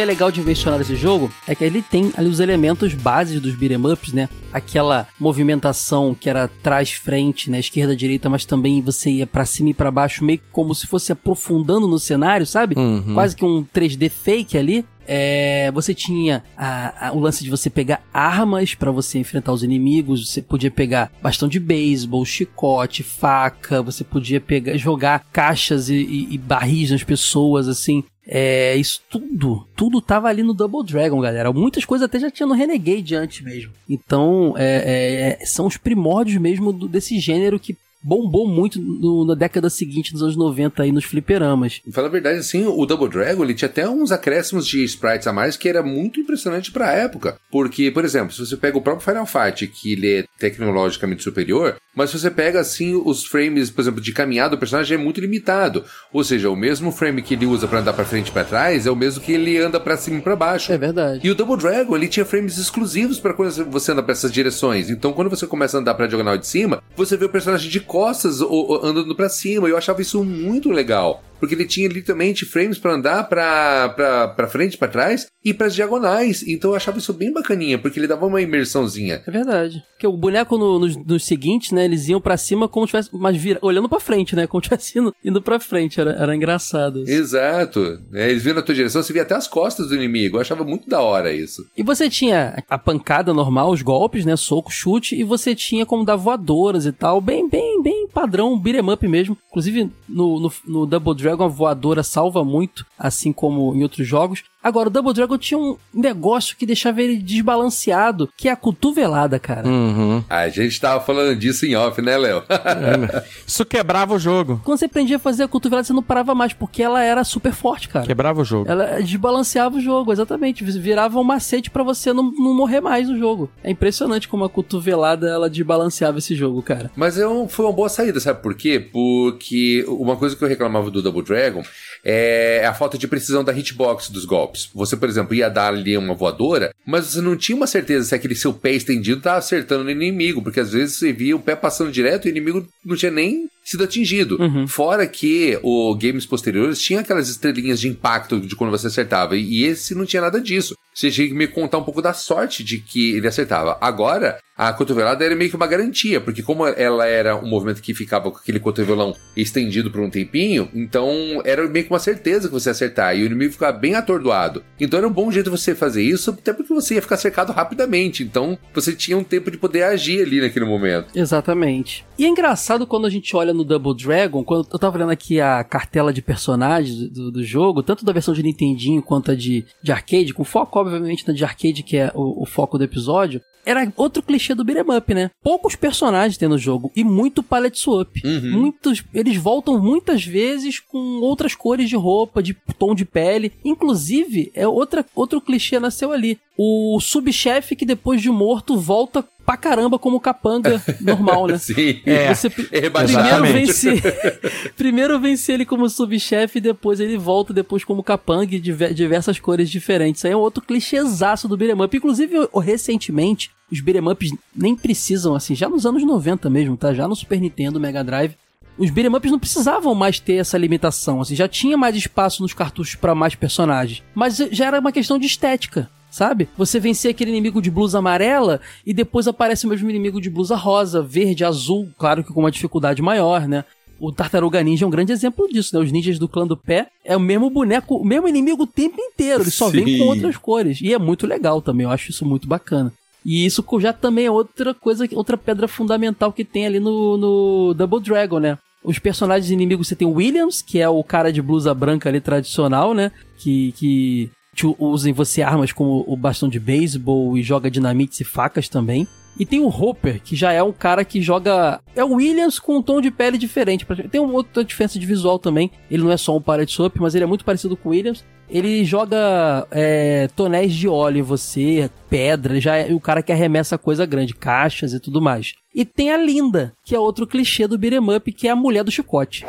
Que, que é legal de mencionar nesse jogo é que ele tem ali os elementos bases dos beat'em ups, né? Aquela movimentação que era trás-frente, né? Esquerda-direita, mas também você ia para cima e para baixo, meio como se fosse aprofundando no cenário, sabe? Uhum. Quase que um 3D fake ali. É, você tinha a, a, o lance de você pegar armas para você enfrentar os inimigos. Você podia pegar bastão de beisebol, chicote, faca. Você podia pegar, jogar caixas e, e, e barris nas pessoas, assim. É, isso tudo, tudo tava ali no Double Dragon, galera. Muitas coisas até já tinha no Renegade antes mesmo. Então, é, é, são os primórdios mesmo do, desse gênero que bombou muito no, na década seguinte, dos anos 90 aí nos fliperamas. Fala a verdade, assim, o Double Dragon ele tinha até uns acréscimos de sprites a mais que era muito impressionante pra época. Porque, por exemplo, se você pega o próprio Final Fight, que ele é tecnologicamente superior, mas se você pega assim os frames, por exemplo, de caminhada do personagem é muito limitado. Ou seja, o mesmo frame que ele usa para andar para frente e para trás é o mesmo que ele anda para cima e para baixo. É verdade. E o Double Dragon, ele tinha frames exclusivos para quando você anda para essas direções. Então, quando você começa a andar para diagonal de cima, você vê o personagem de costas ou, andando para cima. Eu achava isso muito legal porque ele tinha literalmente frames para andar para frente, para trás e para as diagonais. Então eu achava isso bem bacaninha, porque ele dava uma imersãozinha. É verdade. Porque o boneco no, nos, nos seguintes, né, eles iam para cima como tivesse, mas vira, olhando para frente, né, como tivesse indo, indo para frente, era, era engraçado. Isso. Exato. É, eles viam na tua direção, você via até as costas do inimigo. Eu achava muito da hora isso. E você tinha a pancada normal, os golpes, né, soco, chute, e você tinha como dar voadoras e tal, bem, bem, bem padrão, beat'em up mesmo. Inclusive no, no, no Double Dragon a voadora salva muito, assim como em outros jogos. Agora, o Double Dragon tinha um negócio que deixava ele desbalanceado, que é a cotovelada, cara. Uhum. A gente tava falando disso em off, né, Léo? Isso quebrava o jogo. Quando você aprendia a fazer a cotovelada, você não parava mais, porque ela era super forte, cara. Quebrava o jogo. Ela desbalanceava o jogo, exatamente. Virava um macete para você não, não morrer mais no jogo. É impressionante como a cotovelada, ela desbalanceava esse jogo, cara. Mas é um, foi uma boa saída, sabe por quê? Porque uma coisa que eu reclamava do Double Dragon é a falta de precisão da hitbox dos golpes. Você, por exemplo, ia dar ali uma voadora, mas você não tinha uma certeza se aquele seu pé estendido estava acertando o inimigo, porque às vezes você via o pé passando direto e o inimigo não tinha nem sido atingido. Uhum. Fora que o games posteriores tinha aquelas estrelinhas de impacto de quando você acertava, e esse não tinha nada disso. Você tinha que me contar um pouco da sorte de que ele acertava. Agora, a cotovelada era meio que uma garantia, porque como ela era um movimento que ficava com aquele cotovelão estendido por um tempinho, então era meio que uma certeza que você ia acertar, e o inimigo ficava bem atordoado. Então era um bom jeito você fazer isso, até porque você ia ficar cercado rapidamente, então você tinha um tempo de poder agir ali naquele momento. Exatamente. E é engraçado quando a gente olha no Double Dragon, quando eu tava olhando aqui a cartela de personagens do, do jogo, tanto da versão de Nintendinho quanto a de, de arcade, com foco, obviamente, na de arcade, que é o, o foco do episódio, era outro clichê do beat'em up, né? Poucos personagens tem no jogo e muito palette swap. Uhum. Muitos, eles voltam muitas vezes com outras cores de roupa, de tom de pele. Inclusive, é outra, outro clichê nasceu ali. O subchefe que depois de morto volta pra caramba como capanga normal, né? Sim. É. Você é primeiro vence, primeiro vence ele como subchefe, depois ele volta depois como capanga de diversas cores diferentes. Isso aí é outro clichêzaço do beat'em up. Inclusive, recentemente, os beat'em ups nem precisam, assim, já nos anos 90 mesmo, tá? Já no Super Nintendo, Mega Drive, os beat'em ups não precisavam mais ter essa limitação, assim, já tinha mais espaço nos cartuchos para mais personagens, mas já era uma questão de estética sabe? Você vencer aquele inimigo de blusa amarela e depois aparece o mesmo inimigo de blusa rosa, verde, azul, claro que com uma dificuldade maior, né? o Tartaruga Ninja é um grande exemplo disso, né? Os ninjas do clã do pé é o mesmo boneco, o mesmo inimigo o tempo inteiro, ele só Sim. vem com outras cores. E é muito legal também, eu acho isso muito bacana. E isso já também é outra coisa, outra pedra fundamental que tem ali no, no Double Dragon, né? Os personagens inimigos, você tem o Williams, que é o cara de blusa branca ali tradicional, né? Que, que usa em você armas como o bastão de beisebol e joga dinamites e facas também. E tem o Hopper, que já é um cara que joga. É o Williams com um tom de pele diferente. Tem uma outra diferença de visual também. Ele não é só um Pirate Soap, mas ele é muito parecido com o Williams. Ele joga é, tonéis de óleo em você, pedra, já é o cara que arremessa coisa grande, caixas e tudo mais. E tem a Linda, que é outro clichê do beat'em up, que é a mulher do chicote.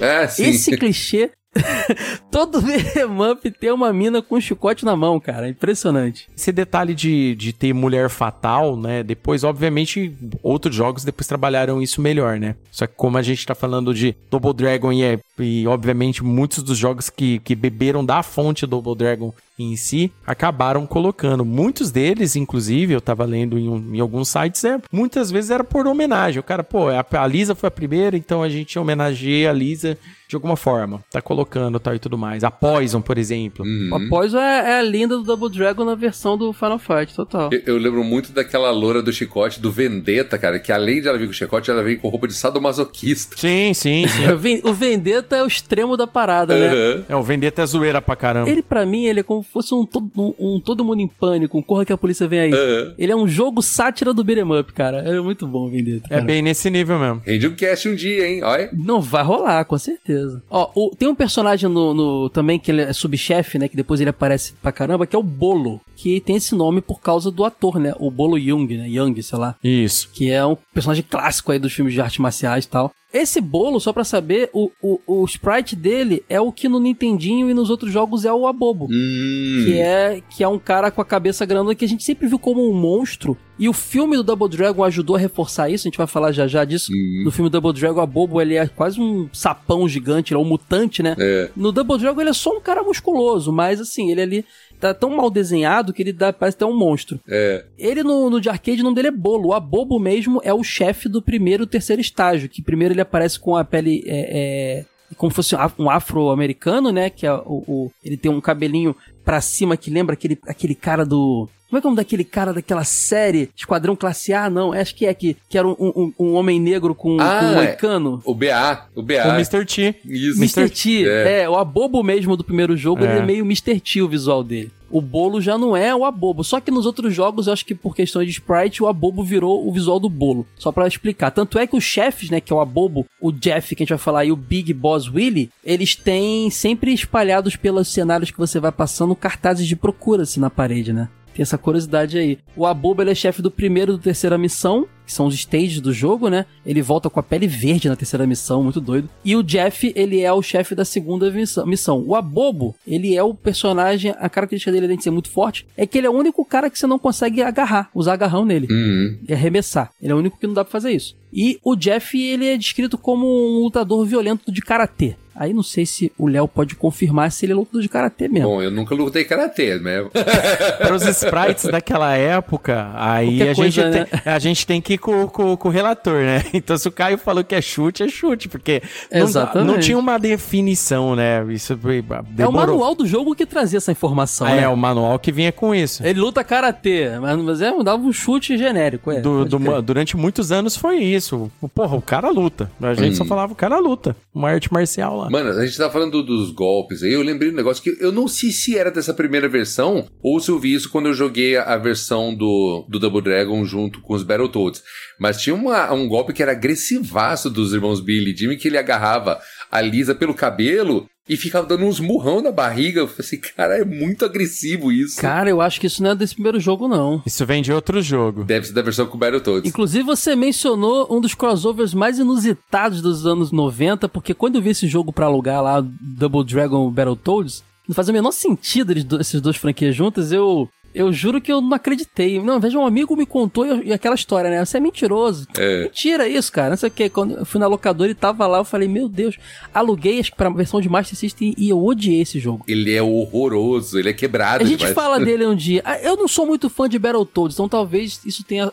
É, sim. Esse clichê Todo beat'em tem uma mina com um chicote na mão, cara. Impressionante. Esse detalhe de, de ter mulher fatal, né? Depois, obviamente, outros jogos depois trabalharam isso melhor, né? Só que como a gente tá falando de Double Dragon e, é, e obviamente, muitos dos jogos que, que beberam da fonte Double Dragon em si, acabaram colocando. Muitos deles, inclusive, eu tava lendo em, um, em alguns sites, é, muitas vezes era por homenagem. O cara, pô, a, a Lisa foi a primeira, então a gente homenageia a Lisa de alguma forma. Tá colocando tal e tudo mais. A Poison, por exemplo. Uhum. A Poison é, é a linda do Double Dragon na versão do Final Fight, total. Eu, eu lembro muito daquela loura do chicote, do Vendetta, cara, que além de ela vir com chicote, ela vem com roupa de sadomasoquista. Sim, sim, sim. o Vendetta é o extremo da parada, né? Uhum. É, o Vendetta é zoeira pra caramba. Ele, pra mim, ele é como fosse um, todo- um, um todo mundo em pânico, um corra que a polícia vem aí. Uhum. Ele é um jogo sátira do beat'em up, cara. É muito bom o Vendetta. É bem nesse nível mesmo. Rende um cast um dia, hein? Olha. Não vai rolar, com certeza. Ó, o- tem um personagem no, no- também que ele é subchefe, né? Que depois ele aparece pra caramba, que é o Bolo. Que tem esse nome por causa do ator, né? O Bolo Young, né? Young, sei lá. Isso. Que é um personagem clássico aí dos filmes de artes marciais e tal. Esse bolo, só pra saber, o, o, o sprite dele é o que no Nintendinho e nos outros jogos é o Abobo. Hum. Que é, que é um cara com a cabeça grande que a gente sempre viu como um monstro. E o filme do Double Dragon ajudou a reforçar isso. A gente vai falar já já disso. Hum. No filme Double Dragon, a Bobo ele é quase um sapão gigante, ele é um mutante, né? É. No Double Dragon ele é só um cara musculoso, mas assim, ele ali tá tão mal desenhado que ele dá, parece até um monstro. É. Ele no, no de arcade, o nome dele é Bolo. O Abobo mesmo é o chefe do primeiro e terceiro estágio, que primeiro ele aparece com a pele é, é, como se fosse um afro-americano, né? Que é o, o- ele tem um cabelinho pra cima que lembra aquele, aquele cara do... Como é que é o nome daquele cara daquela série? Esquadrão Classe A? Não, acho que é que, que era um, um- um homem negro com, Ah, com um é. moicano. O BA. O O BA. Mr. T. Isso. Mr. T, É. é. o abobo mesmo do primeiro jogo, É. ele é meio Mr. T o visual dele. O bolo já não é o abobo. Só que nos outros jogos, eu acho que por questão de sprite, o abobo virou o visual do bolo. Só pra explicar. Tanto é que os chefes, né, que é o abobo, o Jeff, que a gente vai falar, e o Big Boss Willy, eles têm sempre espalhados pelos cenários que você vai passando cartazes de procura-se na parede, né? Tem essa curiosidade aí. O Abobo ele é chefe do primeiro e do terceira missão, que são os stages do jogo, né? Ele volta com a pele verde na terceira missão, muito doido. E o Jeff, ele é o chefe da segunda missão- missão. O Abobo, ele é o personagem, a característica dele além de ser muito forte, é que ele é o único cara que você não consegue agarrar, usar agarrão nele Uhum. e arremessar. Ele é o único que não dá pra fazer isso. E o Jeff, ele é descrito como um lutador violento de karatê. Aí não sei se o Léo pode confirmar se ele é lutador de karatê mesmo. Bom, eu nunca lutei karatê, né? Para os sprites daquela época, aí Qualquer a gente, coisa, né? tem, a gente tem que ir com, com, com o relator, né? Então, se o Caio falou que é chute, é chute, porque não, não tinha uma definição, né? Isso foi- é o demorou. manual do jogo que trazia essa informação, Ah, né? É, o manual que vinha com isso. Ele luta karatê, mas, mas é, dava um chute genérico, é. Du- crer. durante muitos anos foi isso. Porra, o cara luta. A gente só falava o cara luta. Uma arte marcial lá. Mano, a gente tá falando dos golpes aí, eu lembrei um negócio que eu não sei se era dessa primeira versão ou se eu vi isso quando eu joguei a versão do, do Double Dragon junto com os Battletoads. Mas tinha uma- um golpe que era agressivaço dos irmãos Billy e Jimmy, que ele agarrava a Lisa pelo cabelo e ficava dando uns murrão na barriga. Eu falei assim, cara, é muito agressivo isso. Cara, eu acho que isso não é desse primeiro jogo, não. Isso vem de outro jogo. Deve ser da versão com o Battletoads. Inclusive, você mencionou um dos crossovers mais inusitados dos anos 90, porque quando eu vi esse jogo pra alugar lá, Double Dragon Battletoads, não faz o menor sentido eles do- esses dois franquias juntas, eu Eu juro que eu não acreditei. Não, veja, um amigo me contou e, e aquela história, né? Você é mentiroso. É. Mentira isso, cara. Não sei o que. Quando eu fui na locadora e tava lá, eu falei, meu Deus. Aluguei acho pra versão de Master System e eu odiei esse jogo. Ele é horroroso, ele é quebrado A gente demais. fala dele um dia. Ah, Eu não sou muito fã de Battletoads, então talvez isso tenha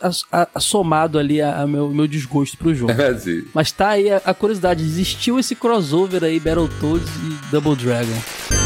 somado ali a, a meu, meu desgosto pro jogo. Mas tá aí a, a curiosidade, existiu esse crossover aí, Battletoads e Double Dragon.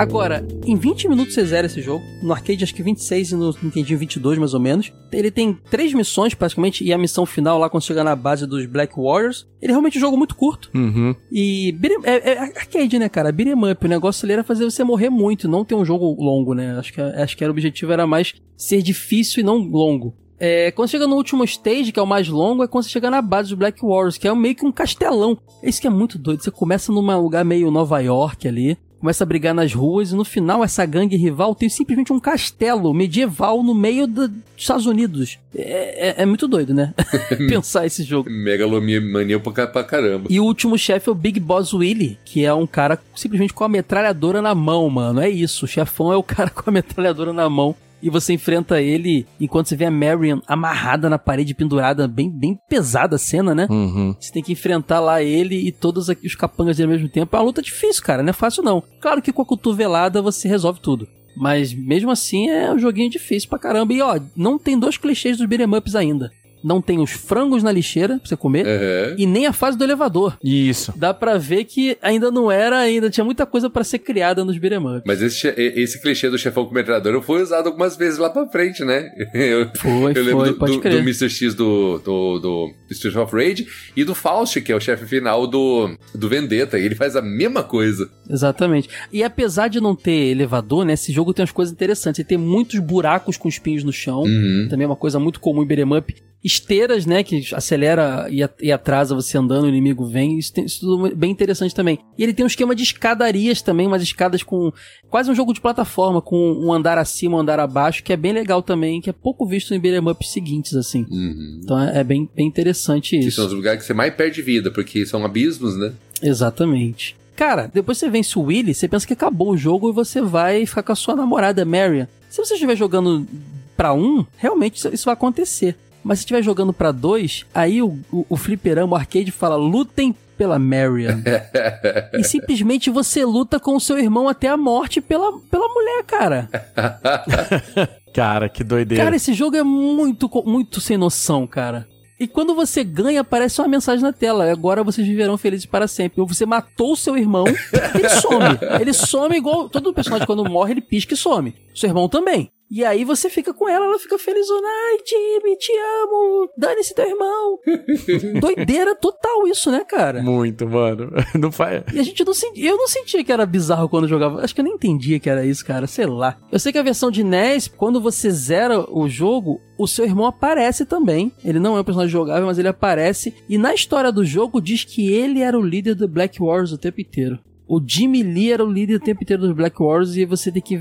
Agora, em 20 minutos você zera esse jogo. No arcade, acho que 26 e no Nintendinho 22, mais ou menos. Ele tem três missões, praticamente, e a missão final lá, quando chega na base dos Black Warriors. Ele é realmente um jogo muito curto. Uhum. E é, é arcade, né, cara? Beat'em up. O negócio ali era fazer você morrer muito, não ter um jogo longo, né? Acho que, acho que era o objetivo era mais ser difícil e não longo. É, quando chega no último stage, que é o mais longo, é quando você chega na base dos Black Warriors, que é meio que um castelão. Isso que é muito doido. Você começa num lugar meio Nova York ali, começa a brigar nas ruas, e no final essa gangue rival tem simplesmente um castelo medieval no meio do- dos Estados Unidos. É, é- é muito doido, né? Pensar esse jogo. Megalomania pra, pra caramba. E o último chefe é o Big Boss Willy, que é um cara simplesmente com a metralhadora na mão, mano. É isso, o chefão é o cara com a metralhadora na mão. E você enfrenta ele enquanto você vê a Marion amarrada na parede, pendurada, bem, bem pesada a cena, né? Uhum. Você tem que enfrentar lá ele e todos os capangas dele ao mesmo tempo. É uma luta difícil, cara, não é fácil não. Claro que com a cotovelada você resolve tudo. Mas mesmo assim é um joguinho difícil pra caramba. E ó, não tem dois clichês dos beat'em ups ainda. Não tem os frangos na lixeira pra você comer. Aham. E nem a fase do elevador Isso. dá pra ver que ainda não era, ainda tinha muita coisa pra ser criada nos beat'em up. Mas esse, esse clichê do chefão com metralhadora foi usado algumas vezes lá pra frente, né? Eu, Foi, eu lembro foi, do, pode do, crer. do Mr. X do, do, do Street of Rage e do Faust, que é o chefe final do, do Vendetta. E ele faz a mesma coisa. Exatamente. E apesar de não ter elevador, né, esse jogo tem umas coisas interessantes. Ele tem muitos buracos com espinhos no chão, Uhum. também é uma coisa muito comum em beat'em up. Esteiras, né, que acelera e, e atrasa você andando, o inimigo vem. Isso, tem, isso tudo é bem interessante também. E ele tem um esquema de escadarias também, umas escadas com quase um jogo de plataforma, com um andar acima, um andar abaixo, que é bem legal também, que é pouco visto em beat'em ups seguintes, assim. Uhum. Então é, é bem, bem interessante Que isso. são os lugares que você mais perde vida, porque são abismos, né? Exatamente. Cara, depois você vence o Willy, você pensa que acabou o jogo e você vai ficar com a sua namorada, Marion. Se você estiver jogando pra um, realmente isso vai acontecer. Mas se estiver jogando pra dois, aí o, o, o fliperama, o arcade fala, lutem pela Marion. e simplesmente você luta com o seu irmão até a morte pela, pela mulher, cara. Cara, que doideira. Cara, esse jogo é muito, muito sem noção, cara. E quando você ganha, aparece uma mensagem na tela. Agora vocês viverão felizes para sempre. Ou você matou o seu irmão, ele some. Ele some igual. Todo personagem, quando morre, ele pisca e some. Seu irmão também. E aí você fica com ela, ela fica felizona. Ai, Jimmy, te amo. Dane-se teu irmão. Doideira total isso, né, cara? Muito, mano. Não faz. E a gente não sentia. Eu não sentia que era bizarro quando jogava. Acho que eu nem entendia que era isso, cara. Sei lá. Eu sei que a versão de NES, quando você zera o jogo, o seu irmão aparece também. Ele não é um personagem jogável, mas ele aparece. E na história do jogo diz que ele era o líder do Black Wars o tempo inteiro. O Jimmy Lee era o líder o tempo inteiro dos Black Wars e você tem que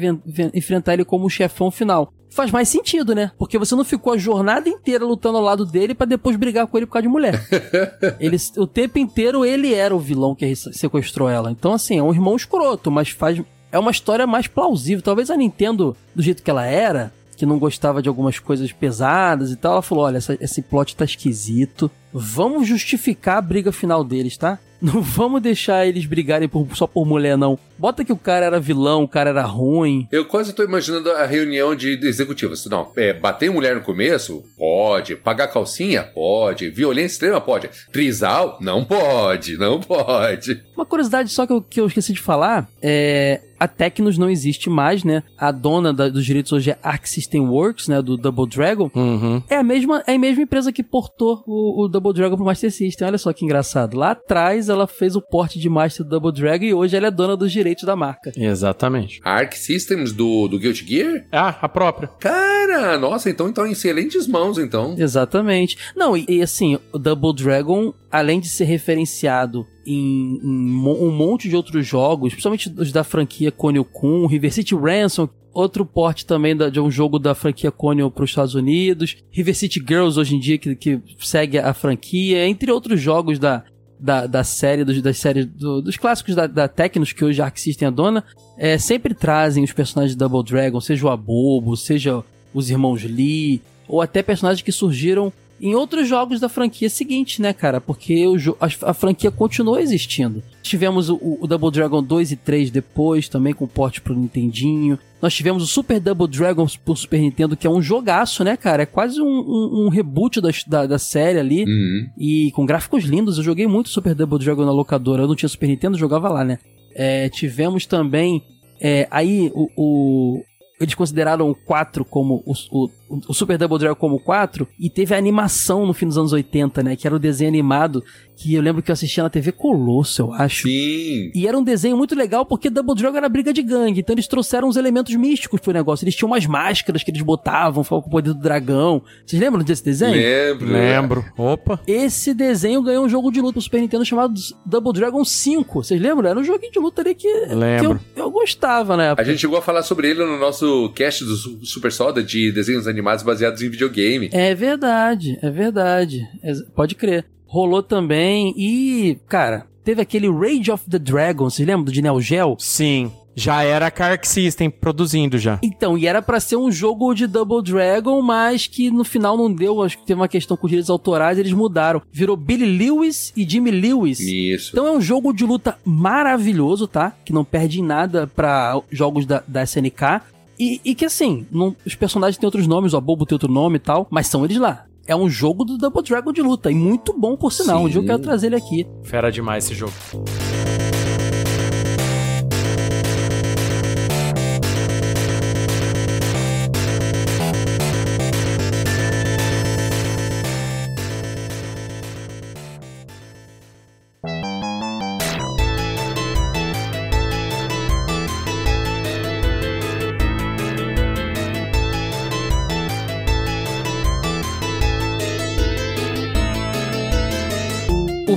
enfrentar ele como o chefão final. Faz mais sentido, né? Porque você não ficou a jornada inteira lutando ao lado dele pra depois brigar com ele por causa de mulher. Ele, o tempo inteiro ele era o vilão que sequestrou ela. Então, assim, é um irmão escroto, mas faz. É uma história mais plausível. Talvez a Nintendo, do jeito que ela era, que não gostava de algumas coisas pesadas e tal, ela falou: olha, essa- esse plot tá esquisito. Vamos justificar a briga final deles, tá? Não vamos deixar eles brigarem por- só por mulher, não. Bota que o cara era vilão, o cara era ruim. Eu quase tô imaginando a reunião de executivos. Não, é, bater mulher no começo? Pode. Pagar calcinha? Pode. Violência extrema? Pode. Trisal? Não pode, não pode. Uma curiosidade só que eu, que eu esqueci de falar é. A Tecnos não existe mais, né? A dona da- dos direitos hoje é Arc System Works, né? Do Double Dragon. Uhum. É a mesma, é a mesma empresa que portou o, o Double Dragon pro Master System. Olha só que engraçado. Lá atrás ela fez o porte de Master do Double Dragon e hoje ela é dona dos direitos da marca. Exatamente. A Arc Systems do, do Guilty Gear? Ah, a própria. Cara, nossa, então então em excelentes mãos, então. Exatamente. Não, e, e assim, o Double Dragon além de ser referenciado em, em um monte de outros jogos, principalmente os da franquia Konio Kun, River City Ransom, outro porte também da, de um jogo da franquia Konio para os Estados Unidos, River City Girls hoje em dia que, que segue a franquia, entre outros jogos da, da, da série, dos, das séries, do, dos clássicos da, da Tecnos, que hoje a Arc System é dona, é, sempre trazem os personagens de Double Dragon, seja o Abobo, seja os irmãos Lee, ou até personagens que surgiram em outros jogos da franquia seguinte, né, cara? Porque o a, a, franquia continuou existindo. Tivemos o, o, Double Dragon 2 e 3 depois, também com porte pro Nintendinho. Nós tivemos o Super Double Dragon pro Super Nintendo, que é um jogaço, né, cara? É quase um, um, um reboot da, da, da, série ali. Uhum. E com gráficos lindos. Eu joguei muito Super Double Dragon na locadora. Eu não tinha Super Nintendo, jogava lá, né? É, tivemos também é, aí o, o, eles consideraram o 4 como o, o, o, Super Double Dragon como 4 e teve a animação no fim dos anos 80, né? Que era o desenho animado que eu lembro que eu assistia na TV Colosso, eu acho. Sim. E era um desenho muito legal porque Double Dragon era briga de gangue, então eles trouxeram uns elementos místicos pro negócio. Eles tinham umas máscaras que eles botavam, falavam com o poder do dragão. Vocês lembram desse desenho? Lembro. Lembro. Opa. Esse desenho ganhou um jogo de luta pro Super Nintendo chamado Double Dragon 5. Vocês lembram? Era um joguinho de luta ali que, Lembro. que eu, eu gostava né? A gente chegou a falar sobre ele no nosso cast do Super Soda de desenhos animados baseados em videogame. É verdade, é verdade. É, pode crer rolou também. E, cara, teve aquele Rage of the Dragon, vocês lembram do de Neo Geo? Sim. Já era a Arc System produzindo já. Então, e era para ser um jogo de Double Dragon, mas que no final não deu, acho que teve uma questão com os direitos autorais, eles mudaram. Virou Billy Lewis e Jimmy Lewis. Isso. Então é um jogo de luta maravilhoso, tá? Que não perde em nada para jogos da, da SNK. E, e, que assim, não, os personagens têm outros nomes, o Bobo tem outro nome e tal, mas são eles lá é um jogo do Double Dragon de luta. E muito bom, por sinal. Sim. Um dia eu quero trazer ele aqui. Fera demais esse jogo.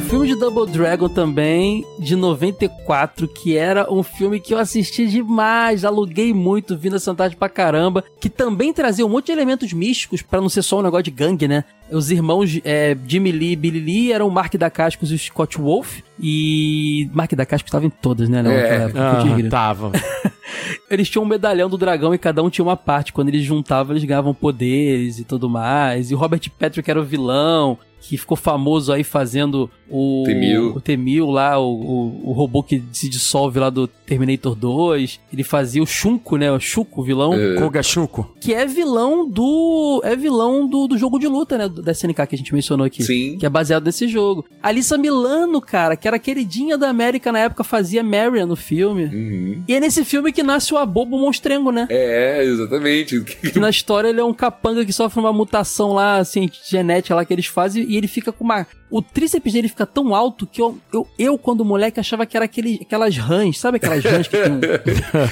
Filme de Double Dragon também, de 94, que era um filme que eu assisti demais, aluguei muito, vi na Santagem pra caramba, que também trazia um monte de elementos místicos para não ser só um negócio de gangue, né? Os irmãos é, Jimmy Lee e Billy Lee eram o Mark da Cascos e o Scott Wolf. E Mark da Cascos estava em todas, né? Na é, época, ah, tava. eles tinham um medalhão do dragão e cada um tinha uma parte. Quando eles juntavam, eles ganhavam poderes e tudo mais. E o Robert Patrick era o vilão que ficou famoso aí fazendo o Temil, o Temil lá, o, o, o, robô que se dissolve lá do Terminator 2. Ele fazia o Shunko, né? O Shuko, o vilão. É. Koga Shuko. Que é vilão do. É vilão do, do jogo de luta, né? Da SNK que a gente mencionou aqui. Sim. Que é baseado nesse jogo. Alissa Milano, cara, que era queridinha da América na época, fazia Marion no filme. Uhum. E é nesse filme que nasce o Abobo Monstrengo, né? É, exatamente. Que na história ele é um capanga que sofre uma mutação lá, assim, genética lá que eles fazem e ele fica com uma o tríceps dele fica tão alto que eu, eu, eu quando moleque, achava que era aquele, aquelas rãs, sabe aquelas rãs que tem,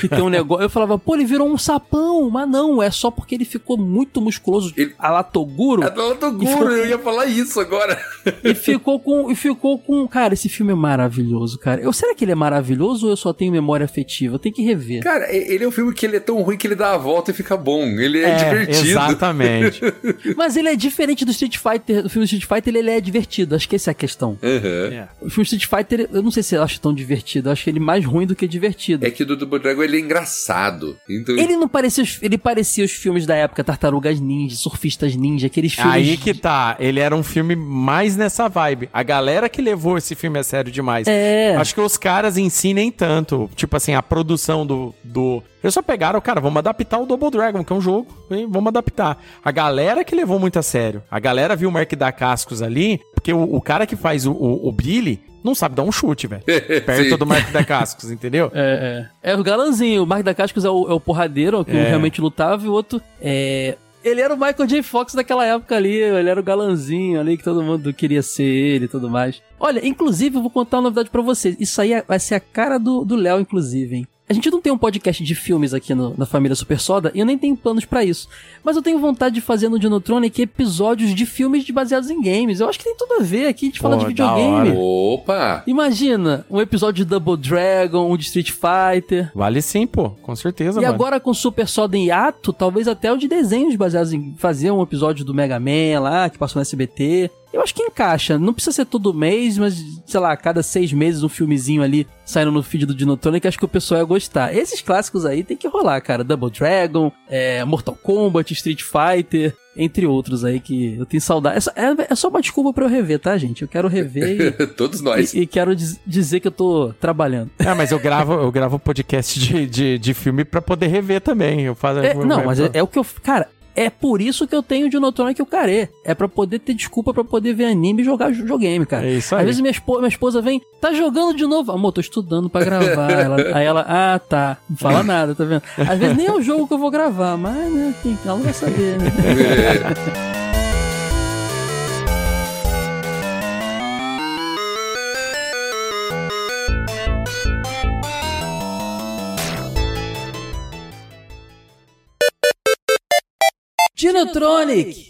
que tem um negócio? Eu falava, pô, ele virou um sapão, mas não, é só porque ele ficou muito musculoso, ele... a Latoguro. A Latoguro, ficou... eu ia falar isso agora. E ficou com, e ficou com, cara, esse filme é maravilhoso, cara. Eu, será que ele é maravilhoso ou eu só tenho memória afetiva? Eu tenho que rever. Cara, ele é um filme que ele é tão ruim que ele dá a volta e fica bom. Ele é, é divertido. Exatamente. mas ele é diferente do Street Fighter, do filme Street Fighter, ele é divertido divertido. Acho que essa é a questão. Uhum. É. O filme Street Fighter, eu não sei se eu acho tão divertido. Eu acho ele mais ruim do que divertido. É que o do Double Dragon ele é engraçado. Então... Ele não parecia. Ele parecia os filmes da época, Tartarugas Ninja, Surfistas Ninja, aqueles filmes. Aí que tá. Ele era um filme mais nessa vibe. A galera que levou esse filme a sério demais. É. Acho que os caras em si nem tanto. Tipo assim, a produção do, do eles só pegaram, cara, vamos adaptar o Double Dragon, que é um jogo, hein? vamos adaptar. A galera que levou muito a sério. A galera viu o Mark da Cascos ali, porque o, o cara que faz o, o, o Billy não sabe dar um chute, velho. perto do Mark da Cascos, entendeu? É, é. É o galanzinho. O Mark da Cascos é o, é o porradeiro, que é. realmente lutava, e o outro é. Ele era o Michael J. Fox daquela época ali, ele era o galanzinho ali que todo mundo queria ser ele e tudo mais. Olha, inclusive, eu vou contar uma novidade para vocês. Isso aí vai ser a cara do Léo, inclusive, hein? A gente não tem um podcast de filmes aqui no, na família Super Soda e eu nem tenho planos para isso. Mas eu tenho vontade de fazer no Dinotronic episódios de filmes baseados em games. Eu acho que tem tudo a ver aqui, a gente fala de videogame. Opa! Imagina, um episódio de Double Dragon, um de Street Fighter. Vale sim, pô, com certeza. E vale. agora com Super Soda em hiato, talvez até o de desenhos baseados em fazer um episódio do Mega Man lá, que passou no SBT. Eu acho que encaixa. Não precisa ser todo mês, mas, sei lá, cada seis meses um filmezinho ali saindo no feed do Dinotronic, acho que o pessoal ia gostar. Esses clássicos aí tem que rolar, cara. Double Dragon, é, Mortal Kombat, Street Fighter, entre outros aí que eu tenho saudade. É só, é, é só uma desculpa pra eu rever, tá, gente? Eu quero rever e, Todos nós. E, e quero diz, dizer que eu tô trabalhando. É, mas eu gravo, eu gravo podcast de, de, de filme pra poder rever também. Eu faço, é, não, mas é, é o que eu. Cara, é por isso que eu tenho o Dinotronic e o Care. É para poder ter desculpa para poder ver anime e jogar videogame, cara. É isso aí. Às vezes minha esposa, minha esposa vem, tá jogando de novo. Amor, tô estudando para gravar. ela, aí ela, ah, tá. Não fala nada, tá vendo? Às vezes nem é o jogo que eu vou gravar, mas né, ela não vai saber, né? Dinotronic!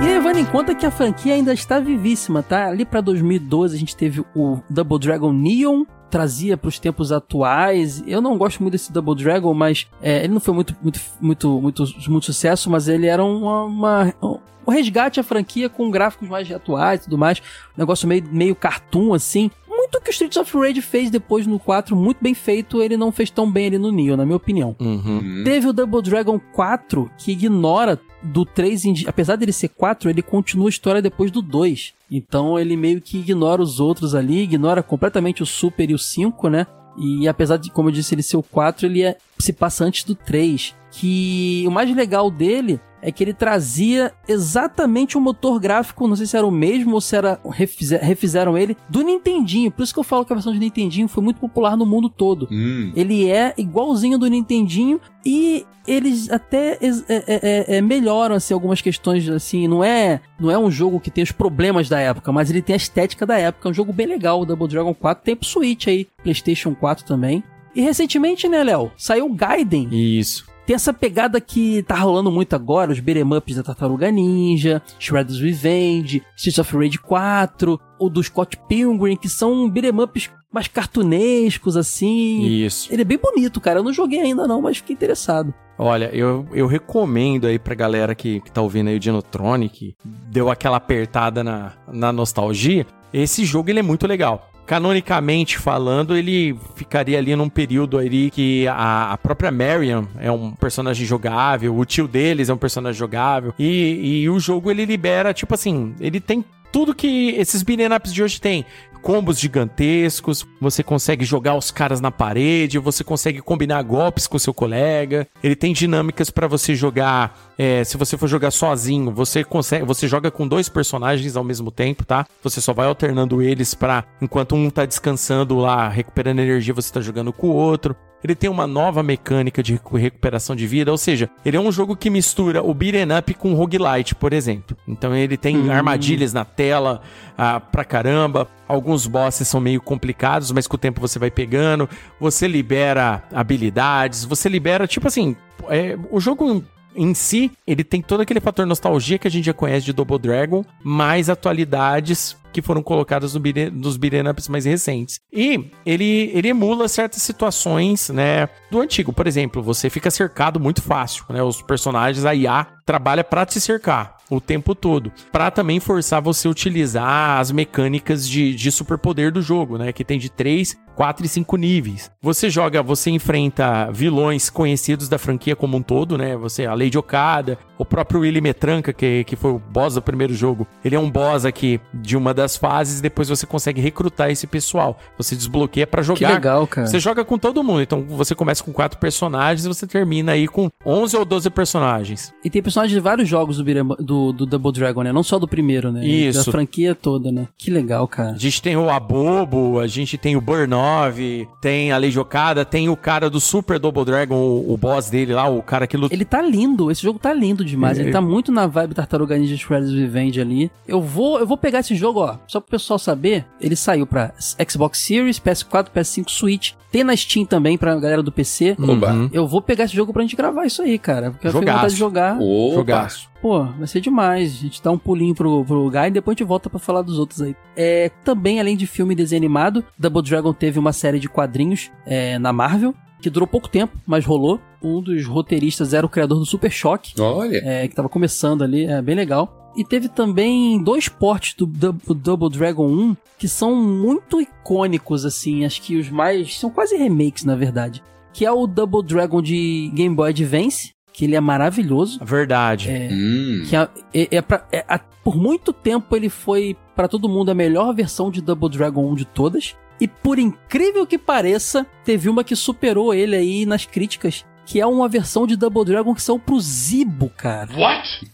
E levando em conta que a franquia ainda está vivíssima, tá? Ali para 2012 a gente teve o Double Dragon Neon, trazia para os tempos atuais. Eu não gosto muito desse Double Dragon, mas é, ele não foi muito, muito, muito, muito, muito sucesso, mas ele era uma, uma um resgate à franquia com gráficos mais atuais e tudo mais. Um negócio meio, meio cartoon, assim muito que o Streets of Rage fez depois no 4, muito bem feito, ele não fez tão bem ali no Neo, na minha opinião. Uhum. Teve o Double Dragon 4, que ignora do 3 em Apesar dele ser 4, ele continua a história depois do 2. Então ele meio que ignora os outros ali, ignora completamente o Super e o 5, né? E apesar de, como eu disse, ele ser o 4, ele é, se passa antes do 3. Que o mais legal dele é que ele trazia exatamente o motor gráfico, não sei se era o mesmo ou se era refizer, refizeram ele, do Nintendinho. Por isso que eu falo que a versão de Nintendinho foi muito popular no mundo todo. Hum. Ele é igualzinho do Nintendinho e eles até é, é, é, melhoram assim, algumas questões assim, não é, não é um jogo que tem os problemas da época, mas ele tem a estética da época, é um jogo bem legal, o Double Dragon 4, tem pro Switch aí, PlayStation 4 também. E recentemente, né, Léo, saiu o Gaiden. Isso. Tem essa pegada que tá rolando muito agora, os beat'em ups da Tartaruga Ninja, Shredder's Revenge, Streets of Rage 4, o do Scott Pilgrim, que são beat'em ups mais cartunescos, assim. Isso. Ele é bem bonito, cara. Eu não joguei ainda não, mas fiquei interessado. Olha, eu, eu recomendo aí pra galera que, que tá ouvindo aí o Dinotronic, deu aquela apertada na, na nostalgia, esse jogo ele é muito legal canonicamente falando, ele ficaria ali num período ali que a, a, própria Marion é um personagem jogável, o tio deles é um personagem jogável, e, e o jogo ele libera, tipo assim, ele tem tudo que esses beat'em ups de hoje tem combos gigantescos, você consegue jogar os caras na parede, você consegue combinar golpes com seu colega. Ele tem dinâmicas para você jogar. É, se você for jogar sozinho, você consegue, você joga com dois personagens ao mesmo tempo, tá? Você só vai alternando eles para enquanto um tá descansando lá, recuperando energia, você tá jogando com o outro. Ele tem uma nova mecânica de recuperação de vida, ou seja, ele é um jogo que mistura o beat'em up com roguelite, por exemplo. Então ele tem hum. armadilhas na tela ah, pra caramba, alguns bosses são meio complicados, mas com o tempo você vai pegando, você libera habilidades, você libera, tipo assim, é, o jogo em si, ele tem todo aquele fator nostalgia que a gente já conhece de Double Dragon, mais atualidades que foram colocadas no beat'em, nos beat'em ups mais recentes. E ele, ele emula certas situações, né, do antigo. Por exemplo, você fica cercado muito fácil, né? Os personagens, a IA trabalha para te cercar o tempo todo, para também forçar você a utilizar as mecânicas de, de superpoder do jogo, né, que tem de 3, 4 e 5 níveis. Você joga, você enfrenta vilões conhecidos da franquia como um todo, né, você, a Lady Okada, o próprio Willy Metranca, que, que foi o boss do primeiro jogo, ele é um boss aqui de uma das fases depois você consegue recrutar esse pessoal. Você desbloqueia para jogar. Que legal, cara. Você joga com todo mundo, então você começa com quatro personagens e você termina aí com 11 ou 12 personagens. E tem personagens de vários jogos do, do do, do Double Dragon, né? Não só do primeiro, né? Isso. Da franquia toda, né? Que legal, cara. A gente tem o Abobo, a gente tem o Burnov, tem a Lei Jocada, tem o cara do Super Double Dragon, o, o boss dele lá, o cara que luta. Ele tá lindo, esse jogo tá lindo demais. É. Ele tá muito na vibe Tartaruga Ninja Shredder's Revenge ali. Eu vou, eu vou pegar esse jogo, ó, só pro pessoal saber. Ele saiu pra Xbox Series, PS4, PS5, Switch. Tem na Steam também pra galera do PC. Uhum. Eu vou pegar esse jogo pra gente gravar isso aí, cara. Porque eu tenho Jogaço. vontade de jogar. Opa. Jogaço. Pô, vai ser demais. A gente dá um pulinho pro, pro lugar e depois a gente volta pra falar dos outros aí. É, também, além de filme e desenho animado, Double Dragon teve uma série de quadrinhos é, na Marvel, que durou pouco tempo, mas rolou. Um dos roteiristas era o criador do Super Choque, Olha. é, que tava começando ali, é bem legal. E teve também dois portes do, Dou- do Double Dragon 1 que são muito icônicos, assim. Acho que os mais. São quase remakes, na verdade. Que é o Double Dragon de Game Boy Advance, que ele é maravilhoso. Verdade. É, Hum. que é, é- é pra- é- a- por muito tempo ele foi pra todo mundo a melhor versão de Double Dragon 1 de todas. E por incrível que pareça, teve uma que superou ele aí nas críticas, que é uma versão de Double Dragon que saiu pro Zibo, cara.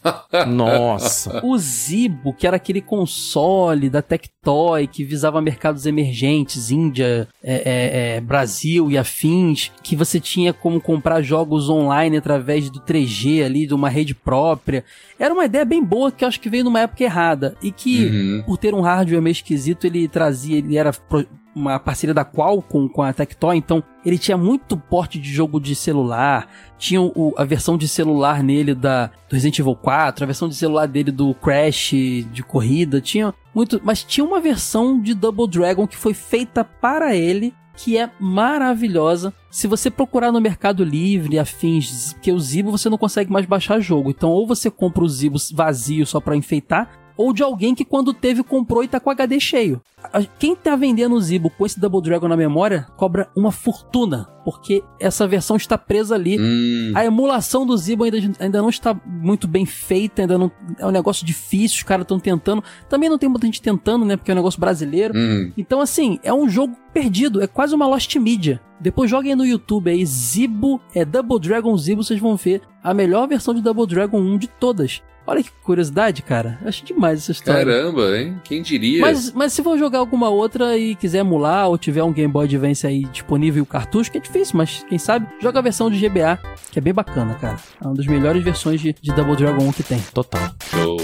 Nossa. O Zibo, que era aquele console da Tectoy que visava mercados emergentes, Índia, é, é, é, Brasil e afins, que você tinha como comprar jogos online através do 3G ali, de uma rede própria. Era uma ideia bem boa que eu acho que veio numa época errada e que Uhum. por ter um hardware meio esquisito, ele trazia, ele era pro- uma parceria da Qualcomm com a Tectoy, então ele tinha muito porte de jogo de celular, tinha o- a versão de celular nele da do Resident Evil 4, a versão de celular dele do Crash de corrida, tinha muito, mas tinha uma versão de Double Dragon que foi feita para ele que é maravilhosa. Se você procurar no Mercado Livre, afins, porque o Zibo você não consegue mais baixar jogo. Então, ou você compra o Zibo vazio só pra enfeitar, ou de alguém que quando teve comprou e tá com HD cheio. Quem tá vendendo o Zibo com esse Double Dragon na memória cobra uma fortuna, porque essa versão está presa ali. Hum. A emulação do Zibo ainda, ainda não está muito bem feita, ainda não é um negócio difícil, os caras estão tentando. Também não tem muita gente tentando, né? Porque é um negócio brasileiro. Hum. Então, assim, é um jogo perdido, é quase uma Lost Media. Depois joguem no YouTube aí, Zibo, é Double Dragon Zibo, vocês vão ver a melhor versão de Double Dragon 1 de todas. Olha que curiosidade, cara. Eu Acho demais essa história. Caramba, hein? Quem diria? Mas, mas se for jogar alguma outra e quiser emular ou tiver um Game Boy Advance aí disponível e o cartucho, que é difícil, mas quem sabe, joga a versão de GBA, que é bem bacana, cara. É uma das melhores versões de, de Double Dragon 1 que tem. Total. Show.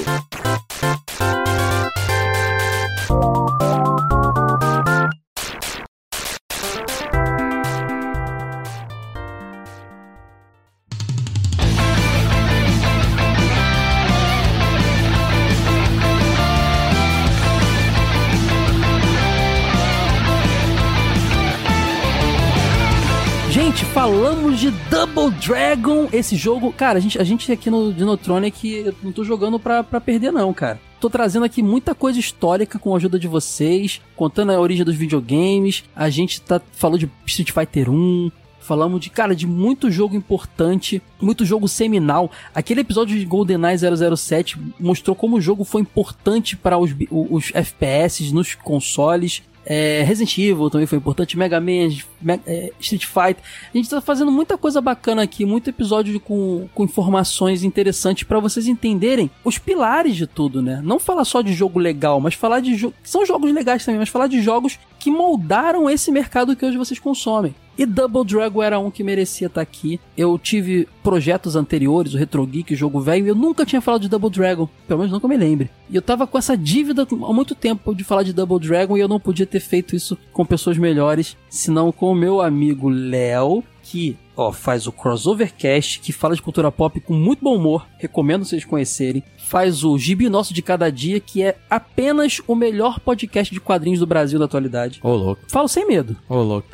Falamos de Double Dragon, esse jogo. Cara, a gente, a gente aqui no Dinotronic, não tô jogando pra, pra perder, não, cara. Tô trazendo aqui muita coisa histórica com a ajuda de vocês, contando a origem dos videogames. A gente tá falou de Street Fighter 1, Falamos de, cara, de muito jogo importante, muito jogo seminal. Aquele episódio de GoldenEye 007 mostrou como o jogo foi importante para os, os FPS nos consoles. É, Resident Evil também foi importante, Mega Man, Me- é, Street Fighter. A gente tá fazendo muita coisa bacana aqui, muito episódio com, com informações interessantes para vocês entenderem os pilares de tudo, né? Não falar só de jogo legal, mas falar de jogos. São jogos legais também, mas falar de jogos que moldaram esse mercado que hoje vocês consomem. E Double Dragon era um que merecia estar aqui. Eu tive projetos anteriores, o Retro Geek, o jogo velho, e eu nunca tinha falado de Double Dragon, pelo menos não me lembre. E eu tava com essa dívida há muito tempo de falar de Double Dragon e eu não podia ter feito isso com pessoas melhores, senão com o meu amigo Léo, que ó, faz o Crossover Cast, que fala de cultura pop com muito bom humor, recomendo vocês conhecerem. Faz o Gibi Nosso de Cada Dia, que é apenas o melhor podcast de quadrinhos do Brasil da atualidade. Ô, louco. Falo sem medo. Ô, louco.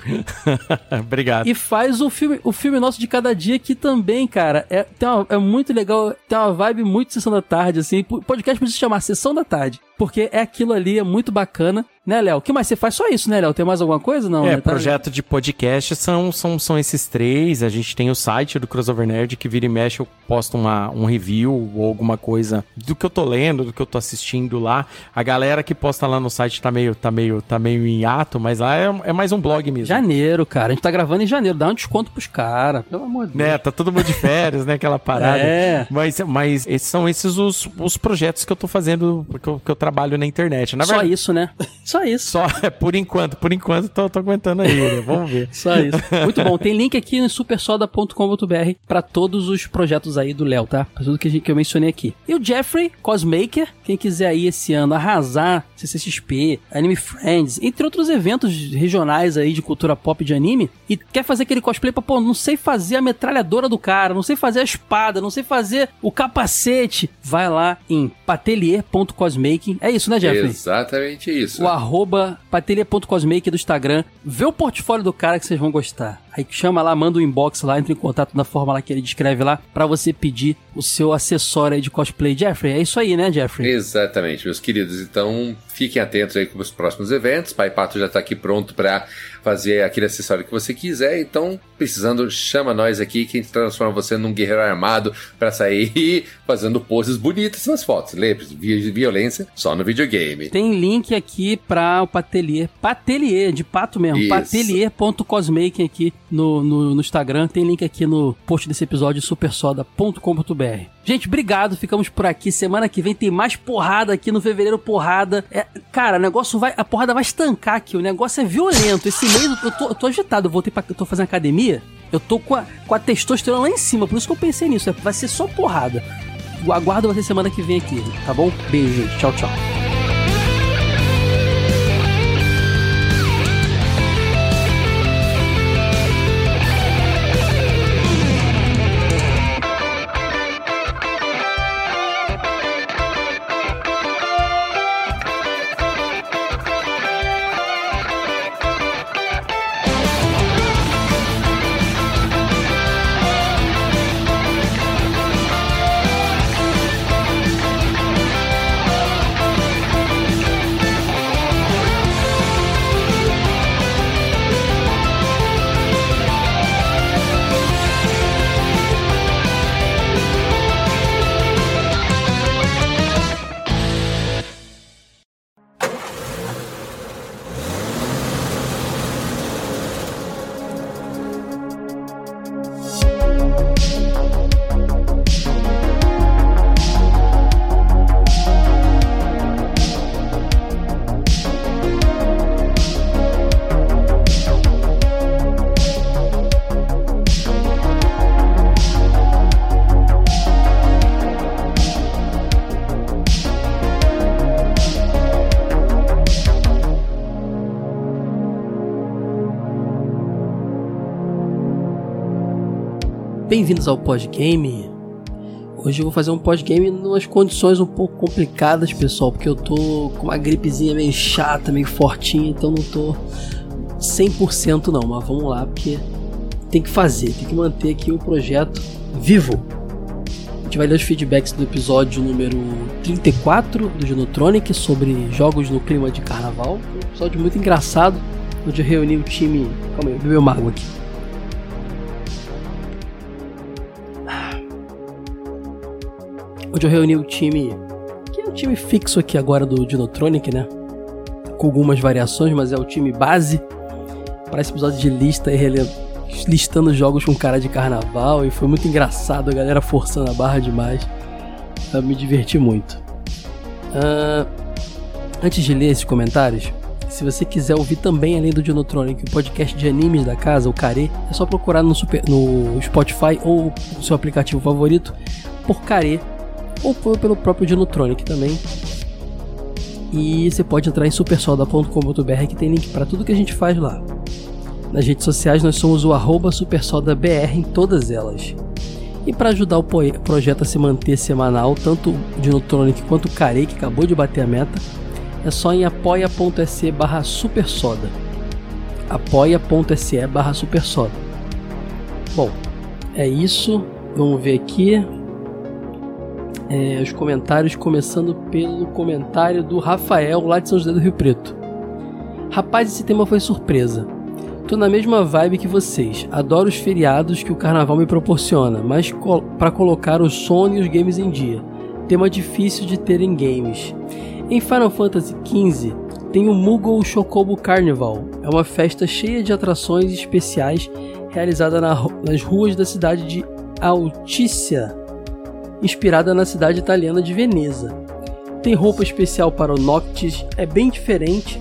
Obrigado. E faz o filme, o filme nosso de cada dia, que também, cara, é, uma- é muito legal, tem uma vibe muito sessão da tarde, assim. O podcast precisa se chamar Sessão da Tarde. Porque é aquilo ali, é muito bacana, Né, Léo? O que mais você faz? Só isso, né, Léo? Tem mais alguma coisa? Não, é, né? Tá- projeto de podcast são, são, são esses três. A gente tem o site do Crossover Nerd que vira e mexe, eu posto uma, um review ou alguma coisa do que eu tô lendo, do que eu tô assistindo lá. A galera que posta lá no site tá meio, tá meio, tá meio em ato, mas lá é, é mais um blog mesmo. Janeiro, cara. A gente tá gravando em janeiro. Dá um desconto pros caras. Pelo amor de Deus. Né, tá todo mundo de férias, né? Aquela parada. É. Mas, mas esses são esses os, os projetos que eu tô fazendo, que eu, que eu trabalho na internet. Na Só verdade, isso, né? Só isso. Só, por enquanto, por enquanto tô, tô aguentando aí, né? Vamos ver. Só isso. Muito bom. Tem link aqui no supersoda.com.br pra todos os projetos aí do Léo, tá? Pra tudo que, a gente, que eu mencionei aqui. E o Jeffrey Cosmaker, quem quiser aí esse ano arrasar CCXP, Anime Friends, entre outros eventos regionais aí de cultura pop de anime, e quer fazer aquele cosplay pra, pô, não sei fazer a metralhadora do cara, não sei fazer a espada, não sei fazer o capacete, vai lá em patelier.cosmaking. É isso, né, Jeffrey? Exatamente isso. o arroba patelia.cosmake do Instagram. Vê o portfólio do cara que vocês vão gostar. Aí chama lá, manda um inbox lá, entra em contato na forma lá que ele descreve lá, pra você pedir o seu acessório aí de cosplay. Jeffrey, é isso aí, né, Jeffrey? Exatamente, meus queridos. Então, fiquem atentos aí com os próximos eventos. Pai Pato já está aqui pronto para fazer aquele acessório que você quiser. Então, precisando, chama nós aqui que a gente transforma você num guerreiro armado para sair fazendo poses bonitas nas fotos. Lembre-se, vi- violência só no videogame. Tem link aqui pra o Patelier. Patelier, de pato mesmo. Isso. Patelier.cosmaking aqui no, no, no Instagram. Tem link aqui no post desse episódio, supersoda.com.br. Gente, obrigado. Ficamos por aqui. Semana que vem tem mais porrada aqui no Fevereiro Porrada. É, cara, o negócio vai. A porrada vai estancar aqui. O negócio é violento. Esse mês eu tô, eu tô agitado. Eu voltei pra. Eu tô fazendo academia. Eu tô com a, com a testosterona lá em cima. Por isso que eu pensei nisso. É, Vai ser só porrada. Aguardo você semana que vem aqui, tá bom? Beijo, gente. Tchau, tchau. Bem-vindos ao Podgame. Hoje eu vou fazer um podgame umas condições um pouco complicadas, pessoal, porque eu tô com uma gripezinha meio chata, meio fortinha, então não tô 100% não, mas vamos lá, porque tem que fazer, tem que manter aqui o projeto vivo. A gente vai ler os feedbacks do episódio número 34 do Genotronic sobre jogos no clima de carnaval. Um episódio muito engraçado, onde eu reuni o time. Calma aí, bebeu uma água aqui. Onde eu reuni o time, que é o time fixo aqui agora do Dinotronic, né? Com algumas variações, mas é o time base para esse episódio de lista e listando jogos com cara de carnaval e foi muito engraçado, a galera forçando a barra demais. Eu me diverti muito. Ah, antes de ler esses comentários, se você quiser ouvir também, além do Dinotronic, o podcast de animes da casa, o Care, é só procurar no, super- no Spotify ou no seu aplicativo favorito por Care ou pelo próprio Dinotronic também. E você pode entrar em supersoda.com.br que tem link para tudo que a gente faz lá. Nas redes sociais nós somos o arroba supersodabr em todas elas. E para ajudar o projeto a se manter semanal, tanto o Dinotronic quanto o Care, que acabou de bater a meta, é só em apoia.se barra supersoda. apoia.se barra supersoda. Bom, é isso. Vamos ver aqui. É, os comentários, começando pelo comentário do Rafael, lá de São José do Rio Preto. Rapaz, esse tema foi surpresa. Tô na mesma vibe que vocês. Adoro os feriados que o carnaval me proporciona, mas co para colocar o sono e os games em dia. Tema difícil de ter em games. Em Final Fantasy XV tem o Moogle Chocobo Carnival. É uma festa cheia de atrações especiais realizada na, nas ruas da cidade de Altícia, inspirada na cidade italiana de Veneza. Tem roupa especial para o Noctis, é bem diferente.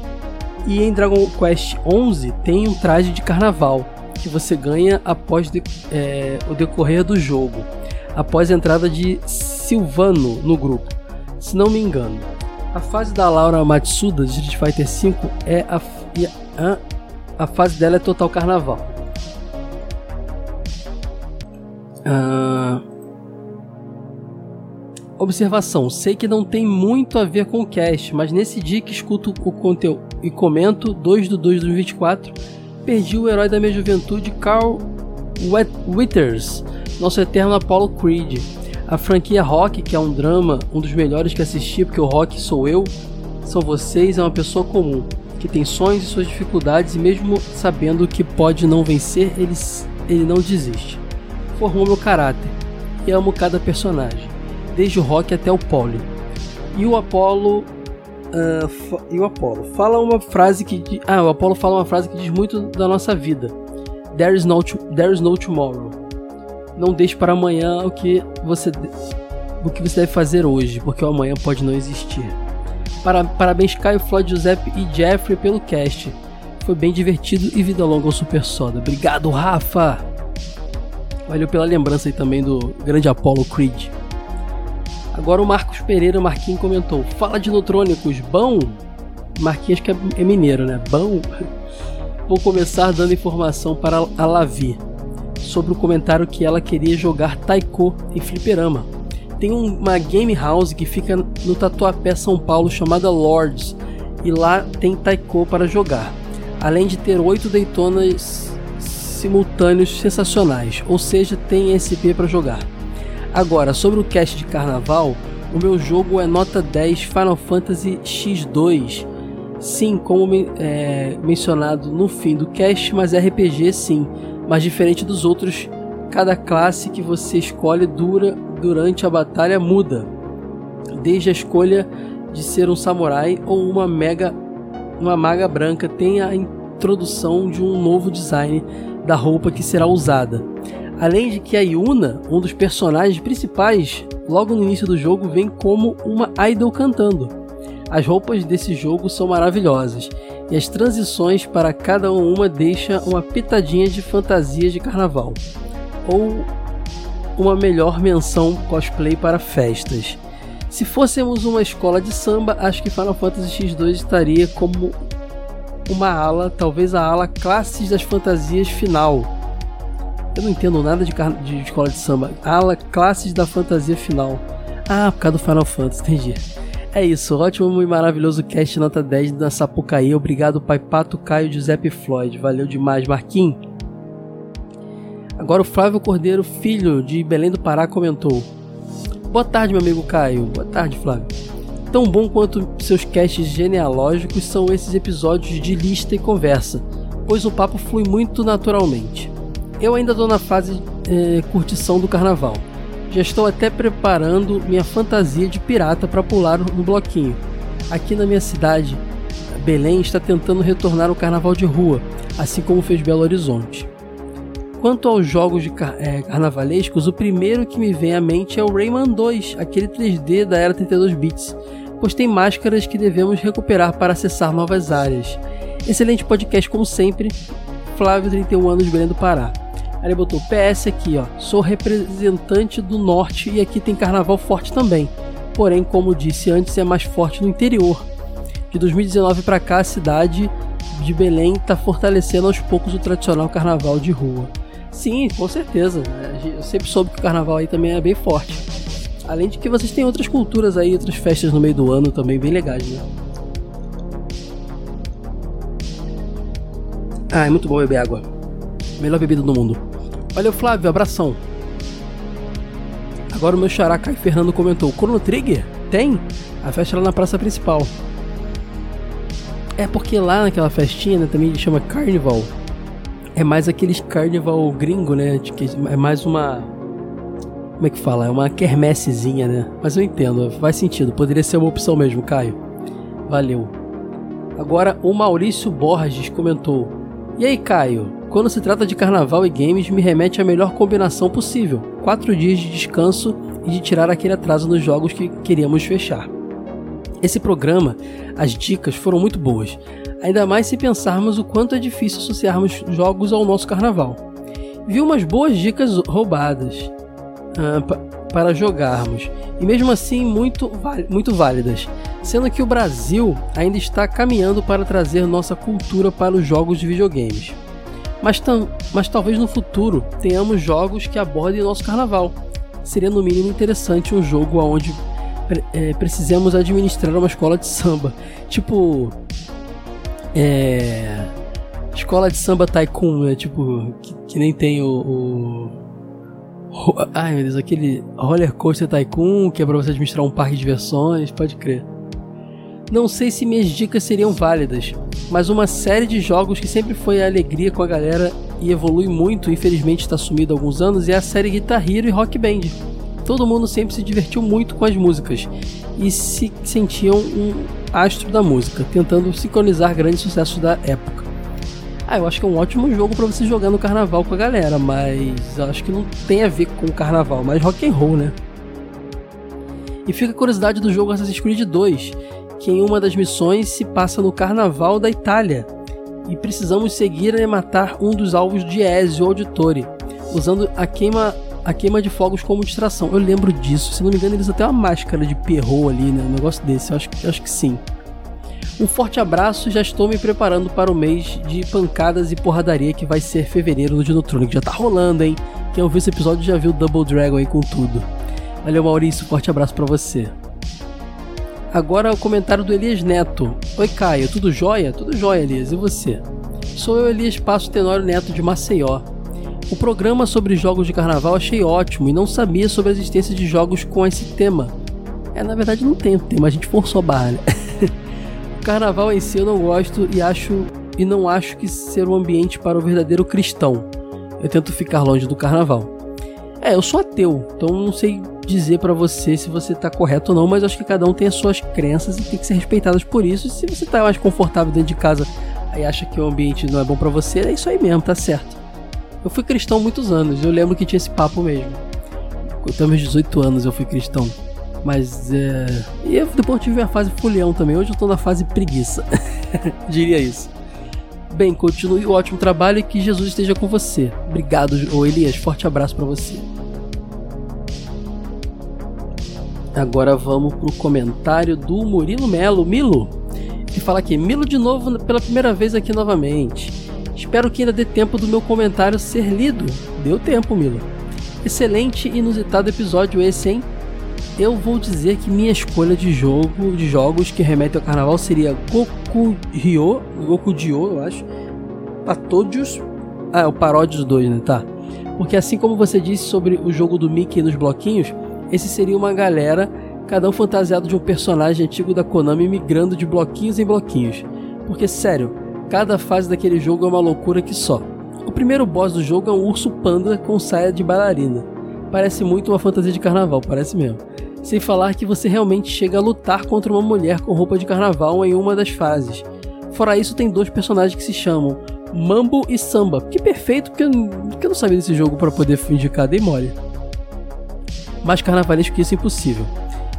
E em Dragon Quest XI tem um traje de carnaval que você ganha após de, é, o decorrer do jogo, após a entrada de Silvano no grupo, se não me engano. A fase da Laura Matsuda de Street Fighter V é a, a, a fase dela é total carnaval. Ah, observação: sei que não tem muito a ver com o cast, mas nesse dia que escuto o conteúdo e comento 2 do 2 de 2024, perdi o herói da minha juventude, Carl Withers, nosso eterno Apollo Creed. A franquia Rock, que é um drama, um dos melhores que assisti, porque o Rock sou eu, são vocês, é uma pessoa comum, que tem sonhos e suas dificuldades e mesmo sabendo que pode não vencer, ele, ele não desiste. Formou meu caráter e amo cada personagem, desde o Rock até o Polly. E o Apollo Uh, e o Apollo fala uma frase que ah o Apollo fala uma frase que diz muito da nossa vida there is no there is no tomorrow não deixe para amanhã o que você o que você deve fazer hoje, porque o amanhã pode não existir. Para, parabéns Caio, Floyd, Giuseppe e Jeffrey pelo cast. Foi bem divertido e vida longa ao Super Soda. Obrigado, Rafa! Valeu pela lembrança aí também do grande Apollo Creed. Agora o Marcos Pereira Marquinhos comentou: Fala de Neutrônicos, bom? Marquinhos que é mineiro, né? Bom? Vou começar dando informação para a Lavi sobre o comentário que ela queria jogar Taiko em fliperama. Tem uma game house que fica no Tatuapé, São Paulo, chamada Lords, e lá tem Taiko para jogar. Além de ter oito Daytonas simultâneos sensacionais, ou seja, tem SP para jogar. Agora, sobre o cast de carnaval, o meu jogo é nota 10 Final Fantasy X2. Sim, como é, mencionado no fim do cast, mas RPG sim mas diferente dos outros, cada classe que você escolhe dura durante a batalha muda, desde a escolha de ser um samurai ou uma mega uma maga branca tem a introdução de um novo design da roupa que será usada. Além de que a Yuna, um dos personagens principais, logo no início do jogo vem como uma idol cantando. As roupas desse jogo são maravilhosas e as transições para cada uma deixa uma pitadinha de fantasia de carnaval ou uma melhor menção cosplay para festas. Se fôssemos uma escola de samba, acho que Final Fantasy X2 estaria como uma ala, talvez a ala classes das fantasias final. Eu não entendo nada de, de escola de samba. Ala classes da fantasia final. Ah, por causa do Final Fantasy, entendi. É isso, ótimo e maravilhoso cast nota 10 da Sapucaí. Obrigado, Pai Pato, Caio, Giuseppe Floyd. Valeu demais, Marquinhos. Agora o Flávio Cordeiro, filho de Belém do Pará, comentou: Boa tarde, meu amigo Caio. Boa tarde, Flávio. Tão bom quanto seus casts genealógicos são esses episódios de lista e conversa, pois o papo flui muito naturalmente. Eu ainda estou na fase é, curtição do carnaval já estou até preparando minha fantasia de pirata para pular no bloquinho. Aqui na minha cidade, Belém está tentando retornar ao carnaval de rua, assim como fez Belo Horizonte. Quanto aos jogos de car é, carnavalescos, o primeiro que me vem à mente é o Rayman 2, aquele 3D da era 32 bits, pois tem máscaras que devemos recuperar para acessar novas áreas. Excelente podcast como sempre. Flávio, 31 anos, Belém do Pará. Aí ele botou PS aqui, ó. Sou representante do norte e aqui tem carnaval forte também. Porém, como disse antes, é mais forte no interior. De 2019 para cá, a cidade de Belém está fortalecendo aos poucos o tradicional carnaval de rua. Sim, com certeza. Eu sempre soube que o carnaval aí também é bem forte. Além de que vocês têm outras culturas aí, outras festas no meio do ano também bem legais, né? Ah, é muito bom beber água. Melhor bebida do mundo. Valeu, Flávio, abração. Agora o meu xará Caio Fernando comentou: Chrono Trigger? Tem? A festa lá na praça principal. É porque lá naquela festinha, né, também chama Carnival. É mais aqueles carnival gringo, né? É mais uma. Como é que fala? É uma quermessezinha, né? Mas eu entendo, faz sentido. Poderia ser uma opção mesmo, Caio. Valeu. Agora o Maurício Borges comentou: E aí, Caio? Quando se trata de carnaval e games, me remete à melhor combinação possível: quatro dias de descanso e de tirar aquele atraso nos jogos que queríamos fechar. Esse programa, as dicas foram muito boas, ainda mais se pensarmos o quanto é difícil associarmos jogos ao nosso carnaval. Vi umas boas dicas roubadas uh, para jogarmos, e mesmo assim muito, muito válidas, sendo que o Brasil ainda está caminhando para trazer nossa cultura para os jogos de videogames. Mas, mas talvez no futuro tenhamos jogos que abordem nosso carnaval. Seria no mínimo interessante um jogo onde é, precisamos administrar uma escola de samba. Tipo. É. Escola de samba Tycoon, né? Tipo, que, que nem tem o, o, Ai meu Deus, aquele Roller Coaster Tycoon que é pra você administrar um parque de diversões, pode crer. Não sei se minhas dicas seriam válidas, mas uma série de jogos que sempre foi a alegria com a galera e evolui muito, infelizmente está sumido há alguns anos, é a série Guitar Hero e Rock Band todo mundo sempre se divertiu muito com as músicas e se sentiam um astro da música, tentando sincronizar grandes sucessos da época. Ah, eu acho que é um ótimo jogo para você jogar no carnaval com a galera, mas acho que não tem a ver com o carnaval, mas rock and roll, né? E fica a curiosidade do jogo Assassin's Creed 2, que em uma das missões se passa no carnaval da Itália, e precisamos seguir e matar um dos alvos de Ezio Auditore, usando a queima a queima de fogos como distração. Eu lembro disso. Se não me engano, eles até uma máscara de perro ali, né? Um negócio desse. Eu acho, eu acho que sim. Um forte abraço já estou me preparando para o mês de pancadas e porradaria que vai ser fevereiro no Dinotronic. Já tá rolando, hein? Quem ouviu esse episódio já viu Double Dragon aí com tudo. Valeu, Maurício. Forte abraço para você. Agora o comentário do Elias Neto. Oi, Caio. Tudo jóia? Tudo jóia, Elias. E você? Sou eu, Elias Passo Tenório Neto de Maceió. O programa sobre jogos de carnaval achei ótimo e não sabia sobre a existência de jogos com esse tema. É, na verdade não tem tema, a gente forçou a barra. Né? o carnaval em si eu não gosto e acho e não acho que ser um ambiente para o verdadeiro cristão. Eu tento ficar longe do carnaval. É, eu sou ateu, então não sei dizer para você se você tá correto ou não, mas acho que cada um tem as suas crenças e tem que ser respeitadas por isso. E se você tá mais confortável dentro de casa e acha que o ambiente não é bom para você, é isso aí mesmo, tá certo. Eu fui cristão muitos anos, eu lembro que tinha esse papo mesmo. Até meus 18 anos eu fui cristão. Mas é. E depois eu tive a fase fulhão também. Hoje eu tô na fase preguiça. Diria isso. Bem, continue o ótimo trabalho e que Jesus esteja com você. Obrigado, ô Elias. Forte abraço para você. Agora vamos pro comentário do Murilo Melo. Milo, ele fala aqui: Milo de novo pela primeira vez aqui novamente. Espero que ainda dê tempo do meu comentário ser lido. Deu tempo, Milo. Excelente e inusitado episódio esse, hein? Eu vou dizer que minha escolha de jogo, de jogos que remetem ao carnaval seria Goku Ryo, Goku Dio, eu acho. Patodius. Ah, é o Paródios 2, né? Tá. Porque assim como você disse sobre o jogo do Mickey nos bloquinhos, esse seria uma galera, cada um fantasiado de um personagem antigo da Konami migrando de bloquinhos em bloquinhos. Porque sério, Cada fase daquele jogo é uma loucura que só. O primeiro boss do jogo é um urso panda com saia de bailarina. Parece muito uma fantasia de carnaval, parece mesmo. Sem falar que você realmente chega a lutar contra uma mulher com roupa de carnaval em uma das fases. Fora isso, tem dois personagens que se chamam Mambo e Samba. Que perfeito, porque eu, não sabia desse jogo para poder indicar, dei mole. Mais carnavalesco que isso é impossível.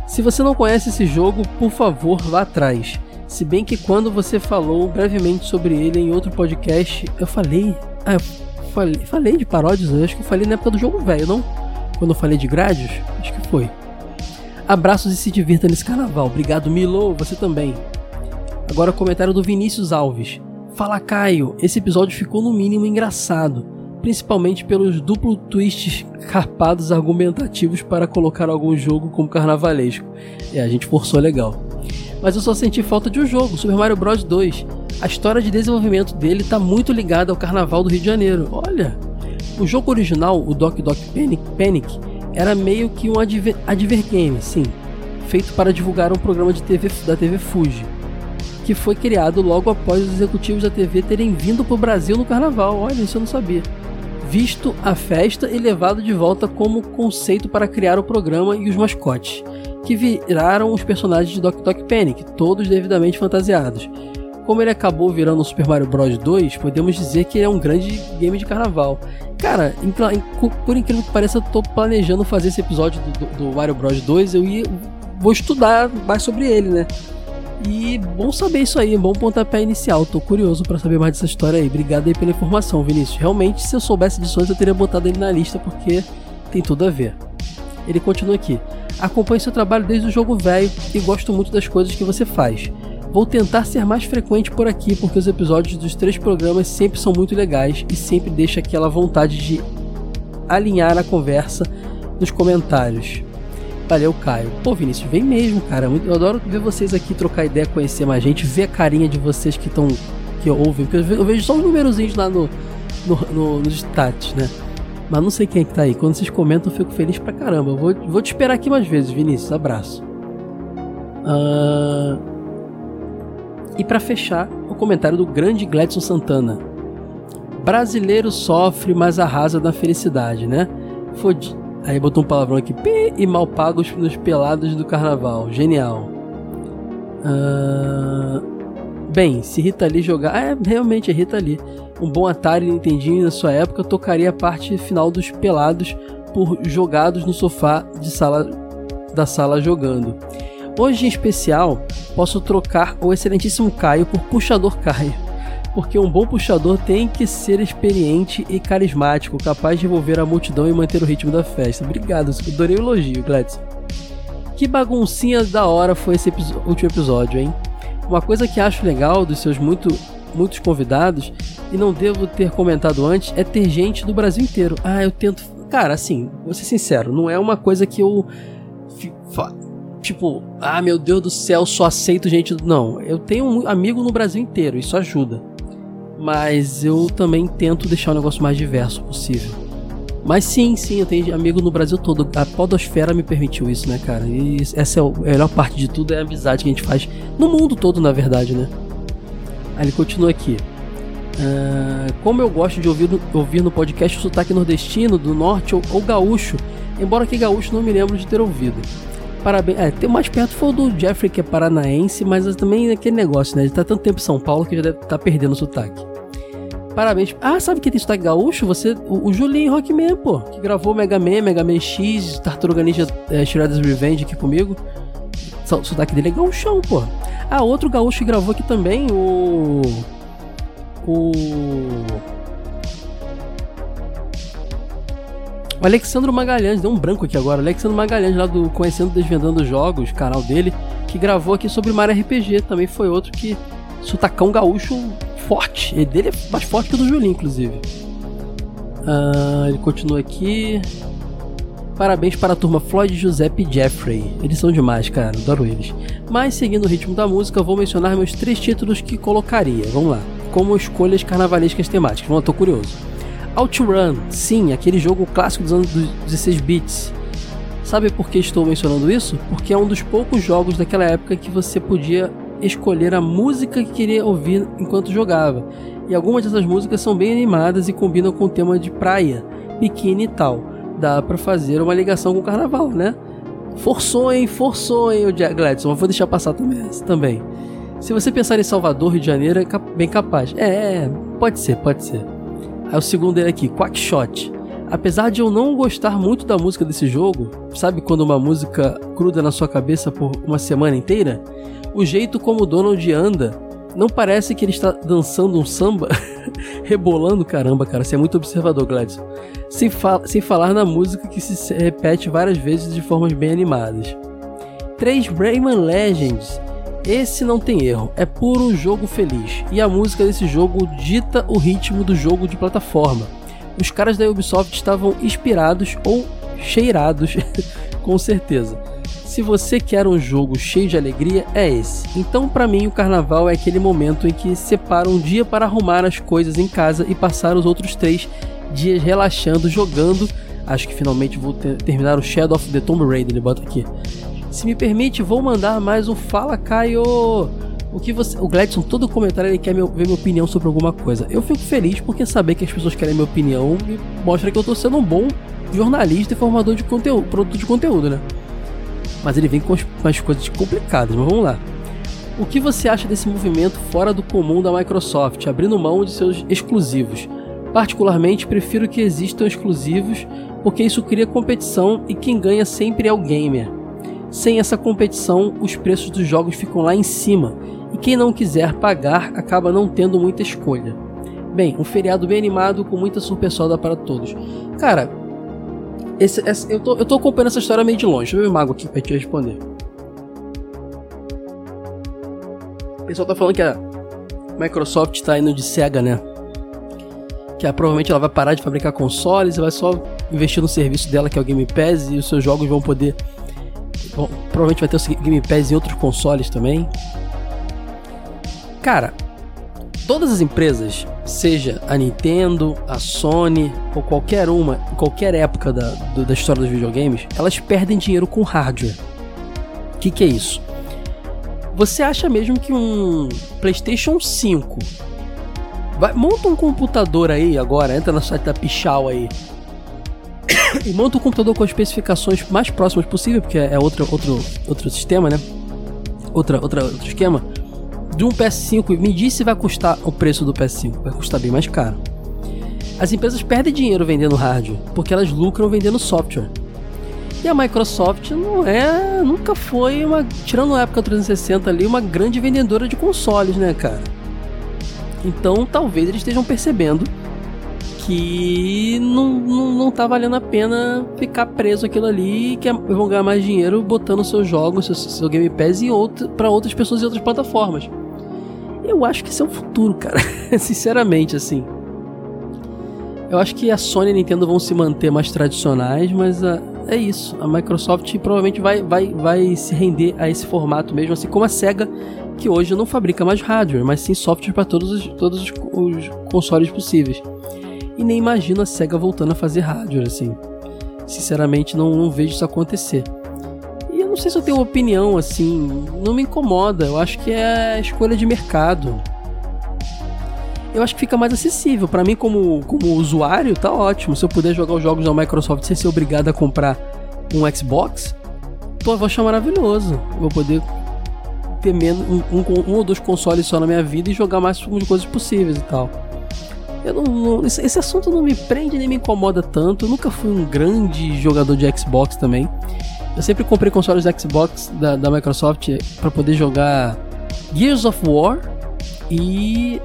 Se você não conhece esse jogo, por favor, vá atrás. Se bem que quando você falou brevemente sobre ele em outro podcast, eu falei. Ah, eu falei, falei de paródias, acho que eu falei na época do jogo velho, não? Quando eu falei de Gradius? Acho que foi. Abraços e se divirta nesse carnaval. Obrigado, Milo, você também. Agora comentário do Vinícius Alves. Fala Caio, esse episódio ficou no mínimo engraçado, principalmente pelos duplo twists carpados argumentativos para colocar algum jogo como carnavalesco. É, a gente forçou legal mas eu só senti falta de um jogo, Super Mario Bros 2. A história de desenvolvimento dele está muito ligada ao Carnaval do Rio de Janeiro. Olha, o jogo original, o Doc Doc Panic, Panic era meio que um adver, advergame, sim, feito para divulgar um programa de TV da TV Fuji, que foi criado logo após os executivos da TV terem vindo para o Brasil no carnaval. Olha, isso eu não sabia. Visto a festa e levado de volta como conceito para criar o programa e os mascotes, que viraram os personagens de Doc Doc Panic, todos devidamente fantasiados. Como ele acabou virando o Super Mario Bros 2, podemos dizer que é um grande game de carnaval. Cara, por incrível que pareça, eu tô planejando fazer esse episódio do, do, do Mario Bros 2. Eu ia, vou estudar mais sobre ele, né? E bom saber isso aí, bom pontapé inicial. Tô curioso para saber mais dessa história aí. Obrigado aí pela informação, Vinícius. Realmente, se eu soubesse disso antes, eu teria botado ele na lista porque tem tudo a ver. Ele continua aqui. Acompanho seu trabalho desde o jogo velho e gosto muito das coisas que você faz. Vou tentar ser mais frequente por aqui porque os episódios dos três programas sempre são muito legais e sempre deixa aquela vontade de alinhar a conversa nos comentários. Valeu, Caio. Pô, Vinícius, vem mesmo, cara. Eu adoro ver vocês aqui trocar ideia, conhecer mais gente, ver a carinha de vocês que estão. que ouvem. Porque eu vejo só os numerozinhos lá no, no, no, nos stats, né? Mas não sei quem é que tá aí. Quando vocês comentam, eu fico feliz pra caramba. Eu vou, vou te esperar aqui mais vezes, Vinícius. Abraço. Uh... E para fechar, o comentário do grande Gladson Santana. Brasileiro sofre, mas arrasa na felicidade, né? Fodi Aí botou um palavrão aqui, pi, e mal pagos nos pelados do carnaval. Genial. Uh... Bem, se Rita Lee jogar. É, realmente é Rita Lee. Um bom Atari Nintendinho na sua época tocaria a parte final dos pelados por jogados no sofá de sala da sala jogando. Hoje em especial, posso trocar o excelentíssimo Caio por Puxador Caio porque um bom puxador tem que ser experiente e carismático, capaz de envolver a multidão e manter o ritmo da festa. Obrigado, adorei o elogio, Gladson. Que baguncinha da hora foi esse último episódio, hein? Uma coisa que acho legal dos seus muito, muitos convidados, e não devo ter comentado antes, é ter gente do Brasil inteiro. Ah, eu tento. Cara, assim, vou ser sincero, não é uma coisa que eu. Tipo, ah, meu Deus do céu, só aceito gente. Não, eu tenho um amigo no Brasil inteiro, isso ajuda mas eu também tento deixar o negócio mais diverso possível. Mas sim, sim, eu tenho amigo no Brasil todo. A podosfera me permitiu isso, né, cara? E essa é a melhor parte de tudo, é a amizade que a gente faz no mundo todo, na verdade, né? Aí ele continua aqui. Uh, como eu gosto de ouvir, ouvir no podcast o sotaque nordestino, do norte ou, ou gaúcho, embora que gaúcho não me lembro de ter ouvido. Parabéns. É, tem mais perto foi o do Jeffrey, que é paranaense, mas também é aquele negócio, né? Ele tá tanto tempo em São Paulo que já deve tá perdendo o sotaque. Parabéns. Ah, sabe quem tem sotaque gaúcho? Você, o, o Julinho Rockman, pô, que gravou Mega Man, Mega Man X, Tartaruga Ninja é, Shredder's Revenge aqui comigo. O sotaque dele é gaúchão, pô. Ah, outro gaúcho que gravou aqui também, o. O. O Alexandro Magalhães, deu um branco aqui agora. O Alexandro Magalhães, lá do Conhecendo Desvendando Jogos, canal dele, que gravou aqui sobre Mario RPG. Também foi outro que. Sutacão gaúcho forte. E dele é mais forte que o do Julinho, inclusive. Ah, ele continua aqui. Parabéns para a turma Floyd, Giuseppe e Jeffrey. Eles são demais, cara. Adoro eles. Mas seguindo o ritmo da música, vou mencionar meus três títulos que colocaria. Vamos lá. Como escolhas carnavalescas temáticas. Vamos tô curioso. OutRun, sim, aquele jogo clássico dos anos 16 bits. Sabe por que estou mencionando isso? Porque é um dos poucos jogos daquela época que você podia escolher a música que queria ouvir enquanto jogava. E algumas dessas músicas são bem animadas e combinam com o tema de praia, biquíni e tal. Dá para fazer uma ligação com o carnaval, né? Forçou, hein? Forçou, hein, o Gladson. Vou deixar passar também. Se você pensar em Salvador, Rio de Janeiro, é bem capaz. É, é, pode ser, pode ser. Aí o segundo dele aqui, Quackshot. Apesar de eu não gostar muito da música desse jogo, sabe quando uma música cruda na sua cabeça por uma semana inteira? O jeito como o Donald anda não parece que ele está dançando um samba, rebolando caramba, cara. Você é muito observador, Gladys. Sem, fa sem falar na música que se repete várias vezes de formas bem animadas. 3 Rayman Legends. Esse não tem erro, é puro jogo feliz. E a música desse jogo dita o ritmo do jogo de plataforma. Os caras da Ubisoft estavam inspirados ou cheirados, com certeza se você quer um jogo cheio de alegria, é esse. Então, para mim, o carnaval é aquele momento em que separa um dia para arrumar as coisas em casa e passar os outros três dias relaxando, jogando. Acho que finalmente vou ter, terminar o Shadow of the Tomb Raider, ele bota aqui. Se me permite, vou mandar mais um Fala Caio! O que você, o Gladson, todo comentário ele quer meu, ver minha opinião sobre alguma coisa. Eu fico feliz porque saber que as pessoas querem minha opinião me mostra que eu tô sendo um bom jornalista e formador de conteúdo, produto de conteúdo, né? Mas ele vem com umas coisas complicadas, mas vamos lá. O que você acha desse movimento fora do comum da Microsoft, abrindo mão de seus exclusivos? Particularmente, prefiro que existam exclusivos porque isso cria competição e quem ganha sempre é o gamer. Sem essa competição, os preços dos jogos ficam lá em cima e quem não quiser pagar acaba não tendo muita escolha. Bem, um feriado bem animado com muita surpresa para todos. Cara, esse, esse, eu, tô, eu tô acompanhando essa história meio de longe. Deixa eu ver o mago aqui pra te responder. O pessoal tá falando que a Microsoft tá indo de cega, né? Que provavelmente ela vai parar de fabricar consoles e vai só investir no serviço dela, que é o Game Pass, e os seus jogos vão poder. Bom, provavelmente vai ter o Game Pass em outros consoles também. Cara, todas as empresas, seja a Nintendo, a Sony ou qualquer uma, em qualquer época da, do, da história dos videogames, elas perdem dinheiro com hardware. O que, que é isso? Você acha mesmo que um PlayStation 5 vai, monta um computador aí agora, entra no site da Pichal aí e monta um computador com as especificações mais próximas possível, porque é outro, outro, outro sistema, né? Outra, outra, outro esquema de um PS5, me diz se vai custar o preço do PS5. Vai custar bem mais caro. As empresas perdem dinheiro vendendo hardware, porque elas lucram vendendo software. E a Microsoft não é, nunca foi uma, tirando a época 360 ali, uma grande vendedora de consoles, né, cara? Então, talvez eles estejam percebendo que não, não, não tá valendo a pena ficar preso aquilo ali e que vão ganhar mais dinheiro botando seus jogos, seu, seu Game Pass outro, para outras pessoas em outras plataformas. Eu acho que isso é o futuro, cara. Sinceramente, assim. Eu acho que a Sony e a Nintendo vão se manter mais tradicionais, mas uh, é isso. A Microsoft provavelmente vai, vai, vai se render a esse formato mesmo, assim como a SEGA, que hoje não fabrica mais hardware, mas sim software para todos, os, todos os, os consoles possíveis. E nem imagino a SEGA voltando a fazer hardware, assim. Sinceramente, não, não vejo isso acontecer não sei se eu tenho opinião assim, não me incomoda. Eu acho que é escolha de mercado. Eu acho que fica mais acessível. para mim, como, como usuário, tá ótimo. Se eu puder jogar os jogos da Microsoft sem ser obrigado a comprar um Xbox, pô, eu vou achar maravilhoso. Eu vou poder ter menos, um, um, um, ou dois consoles só na minha vida e jogar mais coisas possíveis e tal. Eu não, não esse, assunto não me prende nem me incomoda tanto. Eu nunca fui um grande jogador de Xbox também. Eu sempre comprei consoles Xbox da, da Microsoft para poder jogar Gears of War e.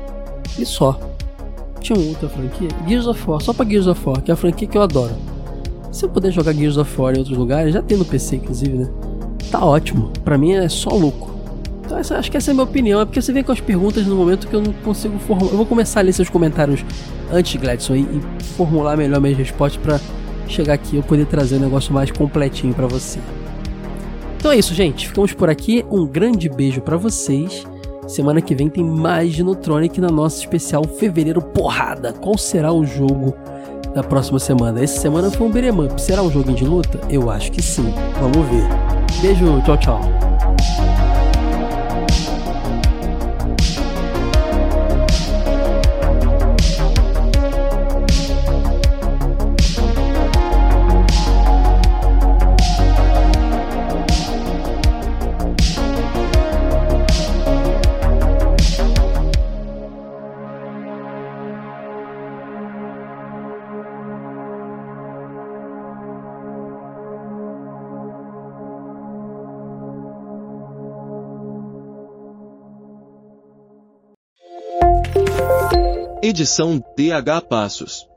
e só. Tinha uma outra franquia? Gears of War, só pra Gears of War, que é a franquia que eu adoro. Se eu puder jogar Gears of War em outros lugares, já tem no PC inclusive, né? Tá ótimo. Pra mim é só louco. Então essa, acho que essa é a minha opinião. É porque você vem com as perguntas no momento que eu não consigo formular. Eu vou começar a ler seus comentários antes, Gladson, e, e formular melhor minhas respostas para chegar aqui eu poder trazer um negócio mais completinho para você. Então é isso, gente. Ficamos por aqui. Um grande beijo para vocês. Semana que vem tem mais de Notronic na nossa especial Fevereiro Porrada. Qual será o jogo da próxima semana? Essa semana foi um beat'em. Será um joguinho de luta? Eu acho que sim. Vamos ver. Beijo, tchau, tchau. Edição DH Passos.